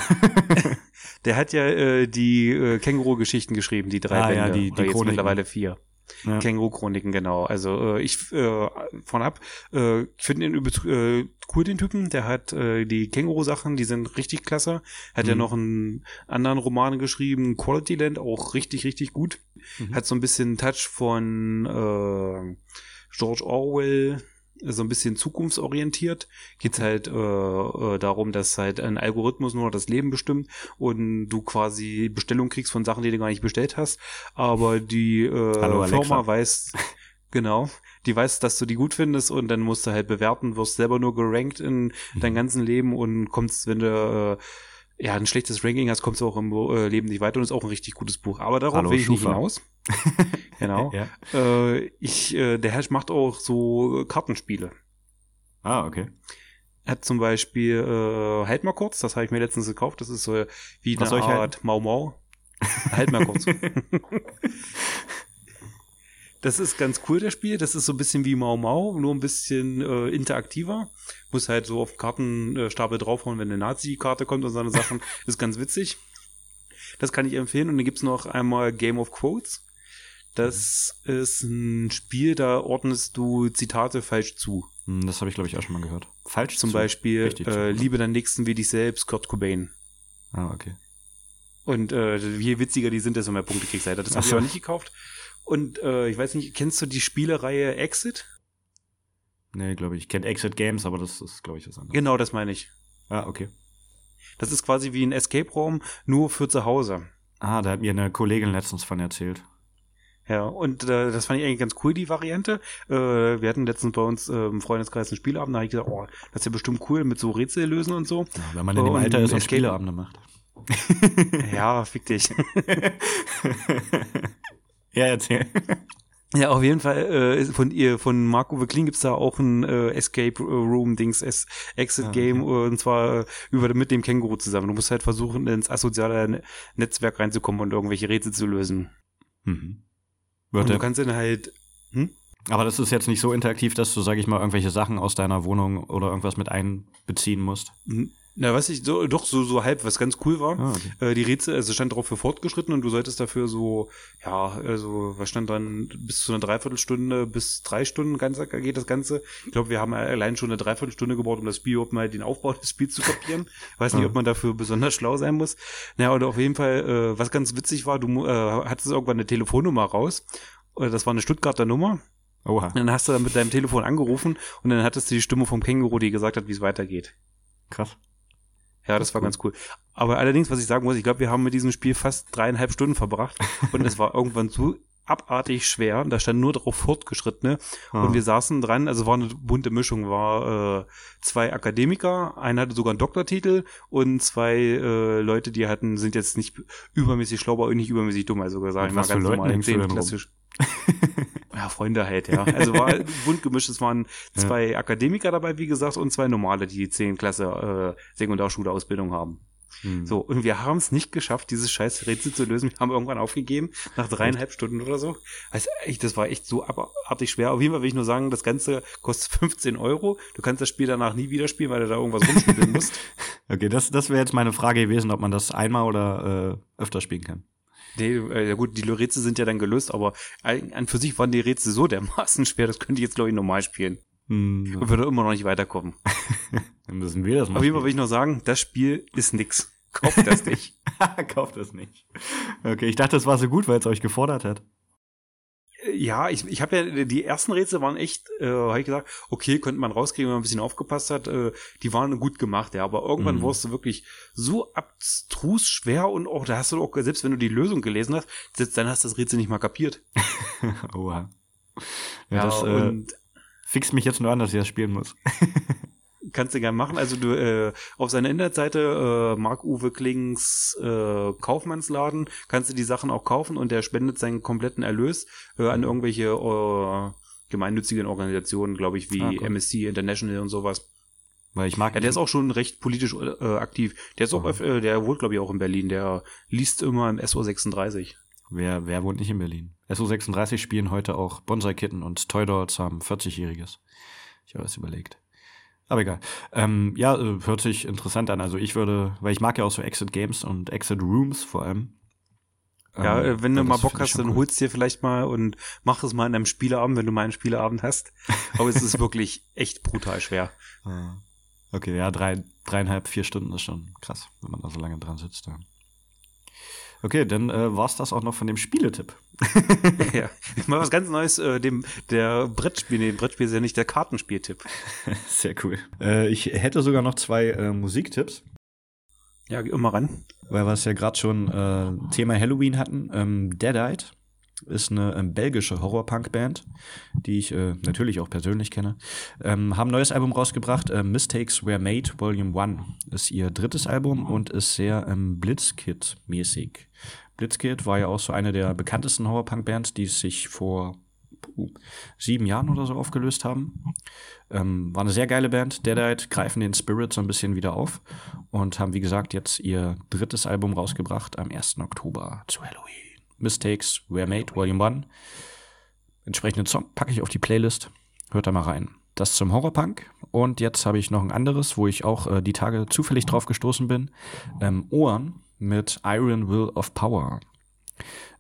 Der hat ja äh, die äh, Känguru-Geschichten geschrieben, die drei ah, Bände. Ja, die, die jetzt mittlerweile vier. Ja. Känguru-Chroniken, genau. Also äh, ich äh, von ab, äh, ich finde ihn übelst äh, cool, den Typen. Der hat äh, die Känguru-Sachen, die sind richtig klasse. Hat mhm. ja noch einen anderen Roman geschrieben, Quality Land, auch richtig, richtig gut. Mhm. Hat so ein bisschen Touch von äh, George Orwell so ein bisschen zukunftsorientiert. Geht halt äh, äh, darum, dass halt ein Algorithmus nur das Leben bestimmt und du quasi Bestellung kriegst von Sachen, die du gar nicht bestellt hast. Aber die äh, Hallo, Firma weiß, genau, die weiß, dass du die gut findest und dann musst du halt bewerten, wirst selber nur gerankt in mhm. deinem ganzen Leben und kommst, wenn du äh, ja, ein schlechtes Ranking hast, kommst du auch im äh, Leben nicht weiter und ist auch ein richtig gutes Buch. Aber darauf Hallo, will ich nicht hinaus. genau. ja. Äh, ich, äh, der Herr macht auch so Kartenspiele. Ah, okay. Er hat zum Beispiel, äh, halt mal kurz, das habe ich mir letztens gekauft, das ist so wie Was eine Art Mau Mau. halt mal kurz. Das ist ganz cool, das Spiel. Das ist so ein bisschen wie Mau Mau, nur ein bisschen äh, interaktiver. Muss halt so auf Kartenstapel draufhauen, wenn eine Nazi-Karte kommt und so eine Sachen. ist ganz witzig. Das kann ich empfehlen. Und dann gibt's noch einmal Game of Quotes. Das ist ein Spiel, da ordnest du Zitate falsch zu. Hm, Das habe ich, glaube ich, auch schon mal gehört. Falsch Zum zu- Beispiel, richtig zu, äh, oder? liebe deinen Nächsten wie dich selbst, Kurt Cobain. Ah, okay. Und äh, je witziger die sind, desto mehr Punkte kriegst du. halt. Das habe ich auch nicht gekauft. Und äh, ich weiß nicht, kennst du die Spielereihe Exit? Nee, glaube ich. Ich kenne Exit Games, aber das ist, glaube ich, was anderes. Genau, das meine ich. Ah, okay. Das ist quasi wie ein Escape Room, nur für zu Hause. Ah, da hat mir eine Kollegin letztens von erzählt. Ja, und äh, das fand ich eigentlich ganz cool, die Variante. Äh, wir hatten letztens bei uns äh, im Freundeskreis einen Spielabend, da habe ich gesagt, oh, das ist ja bestimmt cool mit so Rätsel lösen und so. Ja, wenn man in dem Und Alter ist und Spieleabende macht. Ja, fick dich. ja, erzähl. Ja, auf jeden Fall äh, von ihr, von Marco Kling gibt's da auch ein äh, Escape Room Dings, es Exit Ah, Game und zwar äh, über mit dem Känguru zusammen. Du musst halt versuchen ins asoziale Ne- Netzwerk reinzukommen und irgendwelche Rätsel zu lösen. Mhm. Und du kannst dann halt aber das ist jetzt nicht so interaktiv, dass du, sag ich mal, irgendwelche Sachen aus deiner Wohnung oder irgendwas mit einbeziehen musst. Na, was ich so, doch so so halb, was ganz cool war. Ah, okay. Äh, die Rätsel, also stand drauf für fortgeschritten und du solltest dafür so, ja, also was stand dann, bis zu einer Dreiviertelstunde bis drei Stunden ganz geht das Ganze. Ich glaube, wir haben allein schon eine Dreiviertelstunde gebraucht, um das Spiel überhaupt mal den Aufbau des Spiels zu kapieren. Ich weiß nicht, ob man dafür besonders schlau sein muss. Naja, oder auf jeden Fall, äh, was ganz witzig war, du äh, hattest irgendwann eine Telefonnummer raus. Oder das war eine Stuttgarter Nummer. Oha, Und dann hast du dann mit deinem Telefon angerufen und dann hattest du die Stimme vom Känguru, die gesagt hat, wie es weitergeht. krass. Ja, das war ganz cool. Aber allerdings, was ich sagen muss, ich glaube, wir haben mit diesem Spiel fast dreieinhalb Stunden verbracht und es war irgendwann so abartig schwer. Da stand nur drauf fortgeschrittene Ah. und wir saßen dran, also war eine bunte Mischung, war äh, zwei Akademiker, einer hatte sogar einen Doktortitel und zwei äh, Leute, die hatten, sind jetzt nicht übermäßig schlau, aber auch nicht übermäßig dumm, also Mit ich mal ganz normal, klassisch. Ja, Freunde halt, ja. Also war bunt gemischt, es waren zwei Akademiker dabei, wie gesagt, und zwei normale, die 10 Klasse äh, Sekundarschule-Ausbildung haben. Hm. So, und wir haben es nicht geschafft, dieses scheiß Rätsel zu lösen. Wir haben irgendwann aufgegeben, nach dreieinhalb Stunden oder so. Also echt, das war echt so abartig schwer. Auf jeden Fall will ich nur sagen, das Ganze kostet 15 Euro. Du kannst das Spiel danach nie wieder spielen, weil du da irgendwas rumspielen musst. Okay, das, das wäre jetzt meine Frage gewesen, ob man das einmal oder äh, öfter spielen kann. Nee, äh, gut, die Rätsel sind ja dann gelöst, aber an für sich waren die Rätsel so dermaßen schwer, das könnte ich jetzt, glaube ich, normal spielen. Hm, Und würde immer noch nicht weiterkommen. dann müssen wir das mal Auf jeden Fall will ich noch sagen, das Spiel ist nix. Kauft das nicht. Kauft das nicht. Okay, ich dachte, das war so gut, weil es euch gefordert hat. Ja, ich, ich habe ja, die ersten Rätsel waren echt, äh, habe ich gesagt, okay, könnte man rauskriegen, wenn man ein bisschen aufgepasst hat. Äh, die waren gut gemacht, ja, aber irgendwann Mhm. wurdest du wirklich so abstrus schwer und auch, da hast du auch, selbst wenn du die Lösung gelesen hast, selbst dann hast du das Rätsel nicht mal kapiert. Oha. Ja, das äh, fixt mich jetzt nur an, dass ich das spielen muss. kannst du gerne machen. Also du äh, auf seiner Internetseite äh, Marc-Uwe Klings äh, Kaufmannsladen kannst du die Sachen auch kaufen und der spendet seinen kompletten Erlös äh, an irgendwelche äh, gemeinnützigen Organisationen, glaube ich, wie Ah. MSC International und sowas. Weil ich mag Ja, der ist auch schon recht politisch äh, aktiv. Der ist auch, öf- äh, der wohnt, glaube ich, auch in Berlin. Der liest immer im SO36. Wer, wer wohnt nicht in Berlin? SO36 spielen heute auch Bonsai-Kitten und Toy Dolls haben 40-Jähriges. Ich habe das überlegt. Aber egal. Ähm, ja, äh, hört sich interessant an. Also ich würde, weil ich mag ja auch so Exit Games und Exit Rooms vor allem. Ja, Ähm, äh, wenn du das mal Bock hast, dann cool. holst dir vielleicht mal und mach es mal in einem Spieleabend, wenn du mal einen Spieleabend hast. Aber es ist wirklich echt brutal schwer. Ah. Okay, ja, drei, dreieinhalb, vier Stunden ist schon krass, wenn man da so lange dran sitzt. Ja. Okay, dann äh, war's das auch noch von dem Spieletipp. ja. Mal was ganz Neues, äh, dem, der Brettspiel, nee, Brettspiel ist ja nicht der Kartenspieltipp. Sehr cool. Äh, ich hätte sogar noch zwei äh, Musiktipps. Ja, geh immer ran. weil wir es ja gerade schon äh, Thema Halloween hatten. Ähm, Deadite ist eine ähm, belgische Horror-Punk-Band, die ich äh, natürlich auch persönlich kenne. Ähm, haben ein neues Album rausgebracht. Äh, Mistakes Were Made Volume 1 ist ihr drittes Album und ist sehr ähm, Blitzkid-mäßig. Blitzkid war ja auch so eine der bekanntesten Horror-Punk-Bands, die sich vor uh, sieben Jahren oder so aufgelöst haben. Ähm, war eine sehr geile Band. Deadite greifen den Spirit so ein bisschen wieder auf und haben, wie gesagt, jetzt ihr drittes Album rausgebracht am 1. Oktober zu Halloween. Mistakes Were Made, Volume 1. Entsprechenden Song packe ich auf die Playlist. Hört da mal rein. Das zum Horrorpunk. Und jetzt habe ich noch ein anderes, wo ich auch äh, die Tage zufällig drauf gestoßen bin. Ähm, Ohren mit Iron Will of Power.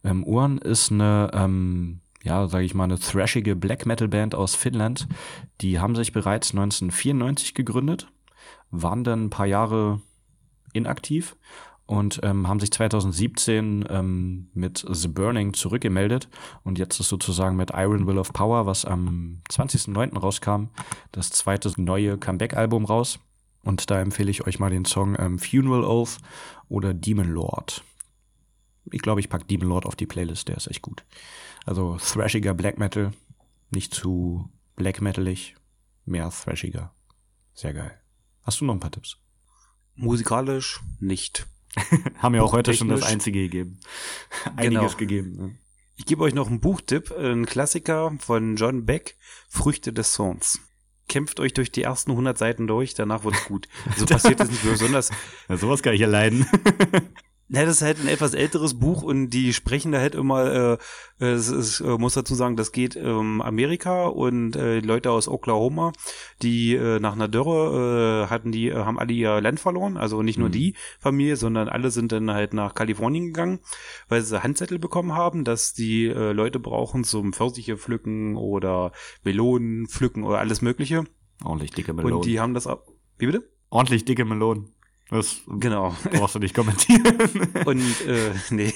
Ähm, Ohren ist eine, ähm, ja, sage ich mal, eine thrashige Black Metal Band aus Finnland. Die haben sich bereits 1994 gegründet, waren dann ein paar Jahre inaktiv und ähm, haben sich 2017 ähm, mit The Burning zurückgemeldet und jetzt ist sozusagen mit Iron Will of Power, was am 20.09. rauskam, das zweite neue Comeback-Album raus. Und da empfehle ich euch mal den Song ähm, Funeral Oath oder Demon Lord. Ich glaube, ich packe Demon Lord auf die Playlist, der ist echt gut. Also thrashiger Black Metal, nicht zu black metalig, mehr thrashiger. Sehr geil. Hast du noch ein paar Tipps? Musikalisch nicht. Haben ja auch heute schon das einzige gegeben. Einiges genau. gegeben. Ne? Ich gebe euch noch einen Buchtipp, ein Klassiker von John Beck, Früchte des Sons. Kämpft euch durch die ersten 100 Seiten durch, danach wird's gut. So passiert es nicht besonders. Ja, sowas kann ich ja leiden. Ja, das ist halt ein etwas älteres Buch und die sprechen da halt immer, äh, es ist, äh, muss dazu sagen, das geht ähm, Amerika und äh, Leute aus Oklahoma, die äh, nach einer Dürre äh, hatten die, äh, haben alle ihr Land verloren, also nicht nur mhm. die Familie, sondern alle sind dann halt nach Kalifornien gegangen, weil sie Handzettel bekommen haben, dass die äh, Leute brauchen zum Pfirsiche pflücken oder Melonen pflücken oder alles mögliche. Ordentlich dicke Melonen. Und die haben das, ab wie bitte? Ordentlich dicke Melonen. Das genau. brauchst du nicht kommentieren. und äh, nee.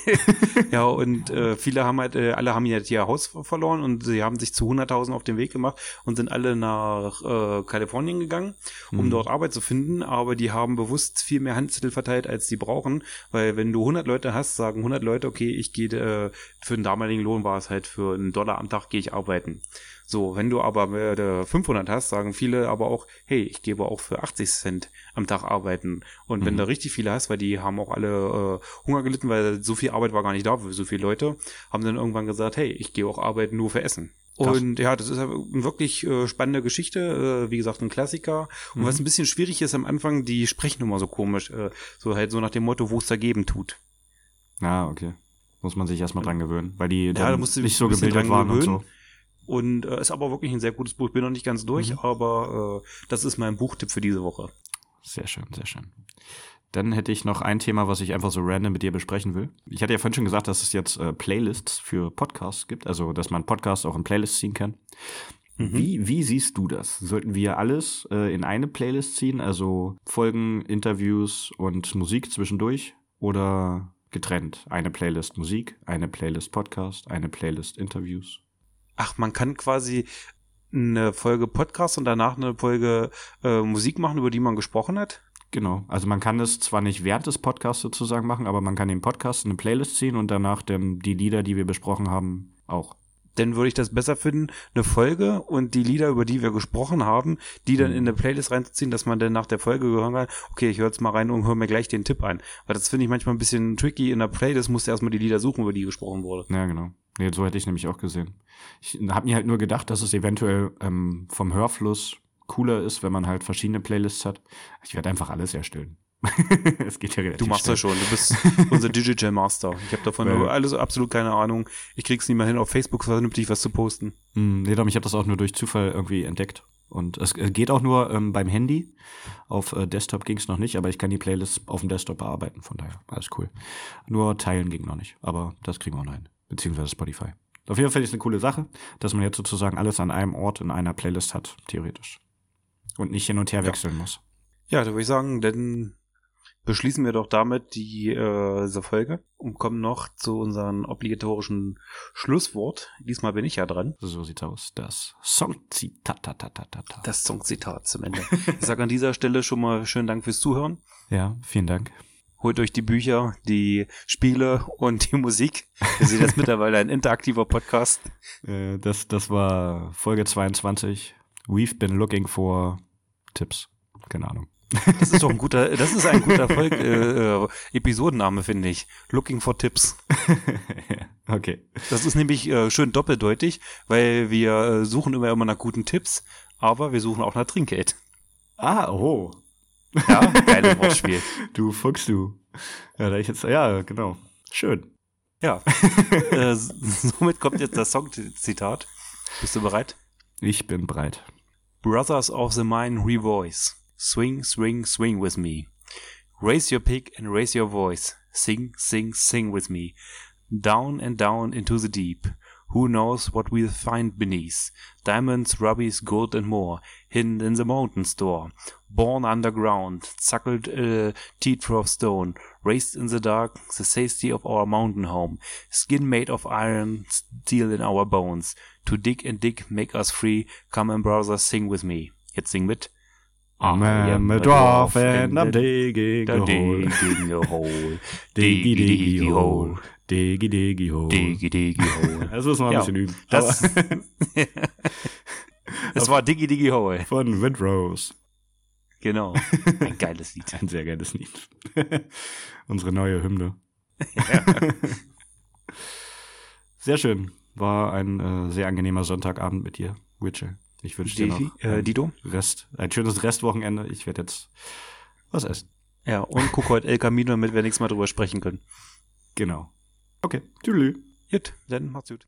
ja, und äh, viele haben halt, äh, alle haben jetzt ihr Haus verloren und sie haben sich zu 100.000 auf den Weg gemacht und sind alle nach äh, Kalifornien gegangen, um mhm. dort Arbeit zu finden, aber die haben bewusst viel mehr Handzettel verteilt, als die brauchen, weil wenn du 100 Leute hast, sagen 100 Leute, okay, ich gehe, äh, für den damaligen Lohn war es halt für einen Dollar am Tag gehe ich arbeiten. So, wenn du aber äh, 500 hast, sagen viele aber auch, hey, ich gebe auch für 80 Cent am Tag arbeiten. Und mhm. wenn du richtig viele hast, weil die haben auch alle äh, Hunger gelitten, weil so viel Arbeit war gar nicht da für so viele Leute, haben dann irgendwann gesagt, hey, ich gehe auch arbeiten nur für Essen. Und ja, das ist eine wirklich äh, spannende Geschichte, äh, wie gesagt, ein Klassiker. Und mhm. was ein bisschen schwierig ist am Anfang, die sprechen immer so komisch, äh, so halt so nach dem Motto, wo es da geben tut. Ah, okay. Muss man sich erstmal dran gewöhnen, weil die ja, da nicht so gebildet waren gewöhnen. und so. Und äh, ist aber wirklich ein sehr gutes Buch. Ich bin noch nicht ganz durch, mhm. aber äh, das ist mein Buchtipp für diese Woche. Sehr schön, sehr schön. Dann hätte ich noch ein Thema, was ich einfach so random mit dir besprechen will. Ich hatte ja vorhin schon gesagt, dass es jetzt äh, Playlists für Podcasts gibt, also dass man Podcasts auch in Playlists ziehen kann. Mhm. Wie, wie siehst du das? Sollten wir alles äh, in eine Playlist ziehen, also Folgen, Interviews und Musik zwischendurch oder getrennt? Eine Playlist Musik, eine Playlist Podcast, eine Playlist Interviews? Ach, man kann quasi eine Folge Podcast und danach eine Folge äh, Musik machen, über die man gesprochen hat? Genau. Also man kann es zwar nicht während des Podcasts sozusagen machen, aber man kann den Podcast in eine Playlist ziehen und danach dann die Lieder, die wir besprochen haben, auch. Dann würde ich das besser finden, eine Folge und die Lieder, über die wir gesprochen haben, die dann mhm. in eine Playlist reinzuziehen, dass man dann nach der Folge hören kann, okay, ich höre jetzt mal rein und höre mir gleich den Tipp ein. Weil das finde ich manchmal ein bisschen tricky. In der Playlist musst du erstmal die Lieder suchen, über die gesprochen wurde. Ja, genau. Nee, so hätte ich nämlich auch gesehen. Ich habe mir halt nur gedacht, dass es eventuell ähm, vom Hörfluss cooler ist, wenn man halt verschiedene Playlists hat. Ich werde einfach alles erstellen. es geht ja Du machst schnell. das schon, du bist unser Digital Master. Ich habe davon ja. alles absolut keine Ahnung. Ich krieg's nicht mal hin, auf Facebook vernünftig was zu posten. Mm, nee, ich habe das auch nur durch Zufall irgendwie entdeckt. Und es geht auch nur ähm, beim Handy. Auf äh, Desktop ging's noch nicht, aber ich kann die Playlist auf dem Desktop bearbeiten, von daher alles cool. Nur teilen ging noch nicht, aber das kriegen wir noch hin beziehungsweise Spotify. Auf jeden Fall ist es eine coole Sache, dass man jetzt sozusagen alles an einem Ort in einer Playlist hat, theoretisch. Und nicht hin und her ja. wechseln muss. Ja, da würde ich sagen, dann beschließen wir doch damit die äh, diese Folge und kommen noch zu unserem obligatorischen Schlusswort. Diesmal bin ich ja dran. So sieht's aus. Das Songzitat. Das Songzitat zum Ende. Ich sage an dieser Stelle schon mal schönen Dank fürs Zuhören. Ja, vielen Dank. Holt euch die Bücher, die Spiele und die Musik. Wir sind jetzt mittlerweile ein interaktiver Podcast. Äh, das, das war Folge 22. We've been looking for Tipps. Keine Ahnung. Das ist doch ein guter, das ist ein guter Folge, äh, äh, Episodenname, finde ich. Looking for Tips. okay. Das ist nämlich äh, schön doppeldeutig, weil wir äh, suchen immer immer nach guten Tipps, aber wir suchen auch nach Trinkgeld. Ah, oh. Ja, geiles Wortspiel. Du Fuchs, du. Ja, da ich jetzt, ja, genau. Schön. Ja. äh, somit kommt jetzt das Songzitat. Bist du bereit? Ich bin bereit. Brothers of the Mine Revoice. Swing, swing, swing with me. Raise your pick and raise your voice. Sing, sing, sing with me. Down and down into the deep. Who knows what we'll find beneath? Diamonds, rubies, gold and more, hidden in the mountain store. Born underground, suckled uh, teeth of stone, raised in the dark, the safety of our mountain home. Skin made of iron, steel in our bones. To dig and dig, make us free. Come and brothers, sing with me. Jetzt sing mit. I am a dwarf and I'm digging a hole. digging a hole. Diggy, diggy, hole. Diggy, diggy, hole. Diggy, diggy, hole. Das müssen wir ein Ja, bisschen üben. Das, das war Diggy Diggy Hole. von Windrose. Genau. Ein geiles Lied. Ein sehr geiles Lied. Unsere neue Hymne. Sehr schön. War ein äh, sehr angenehmer Sonntagabend mit dir, Witcher. Ich wünsche dir noch äh, Dido? Rest, ein schönes Restwochenende. Ich werde jetzt was essen. Ja, und guck heute El Camino, damit wir nächstes Mal drüber sprechen können. Genau. Okay. Tschüss. Gut, dann macht's gut.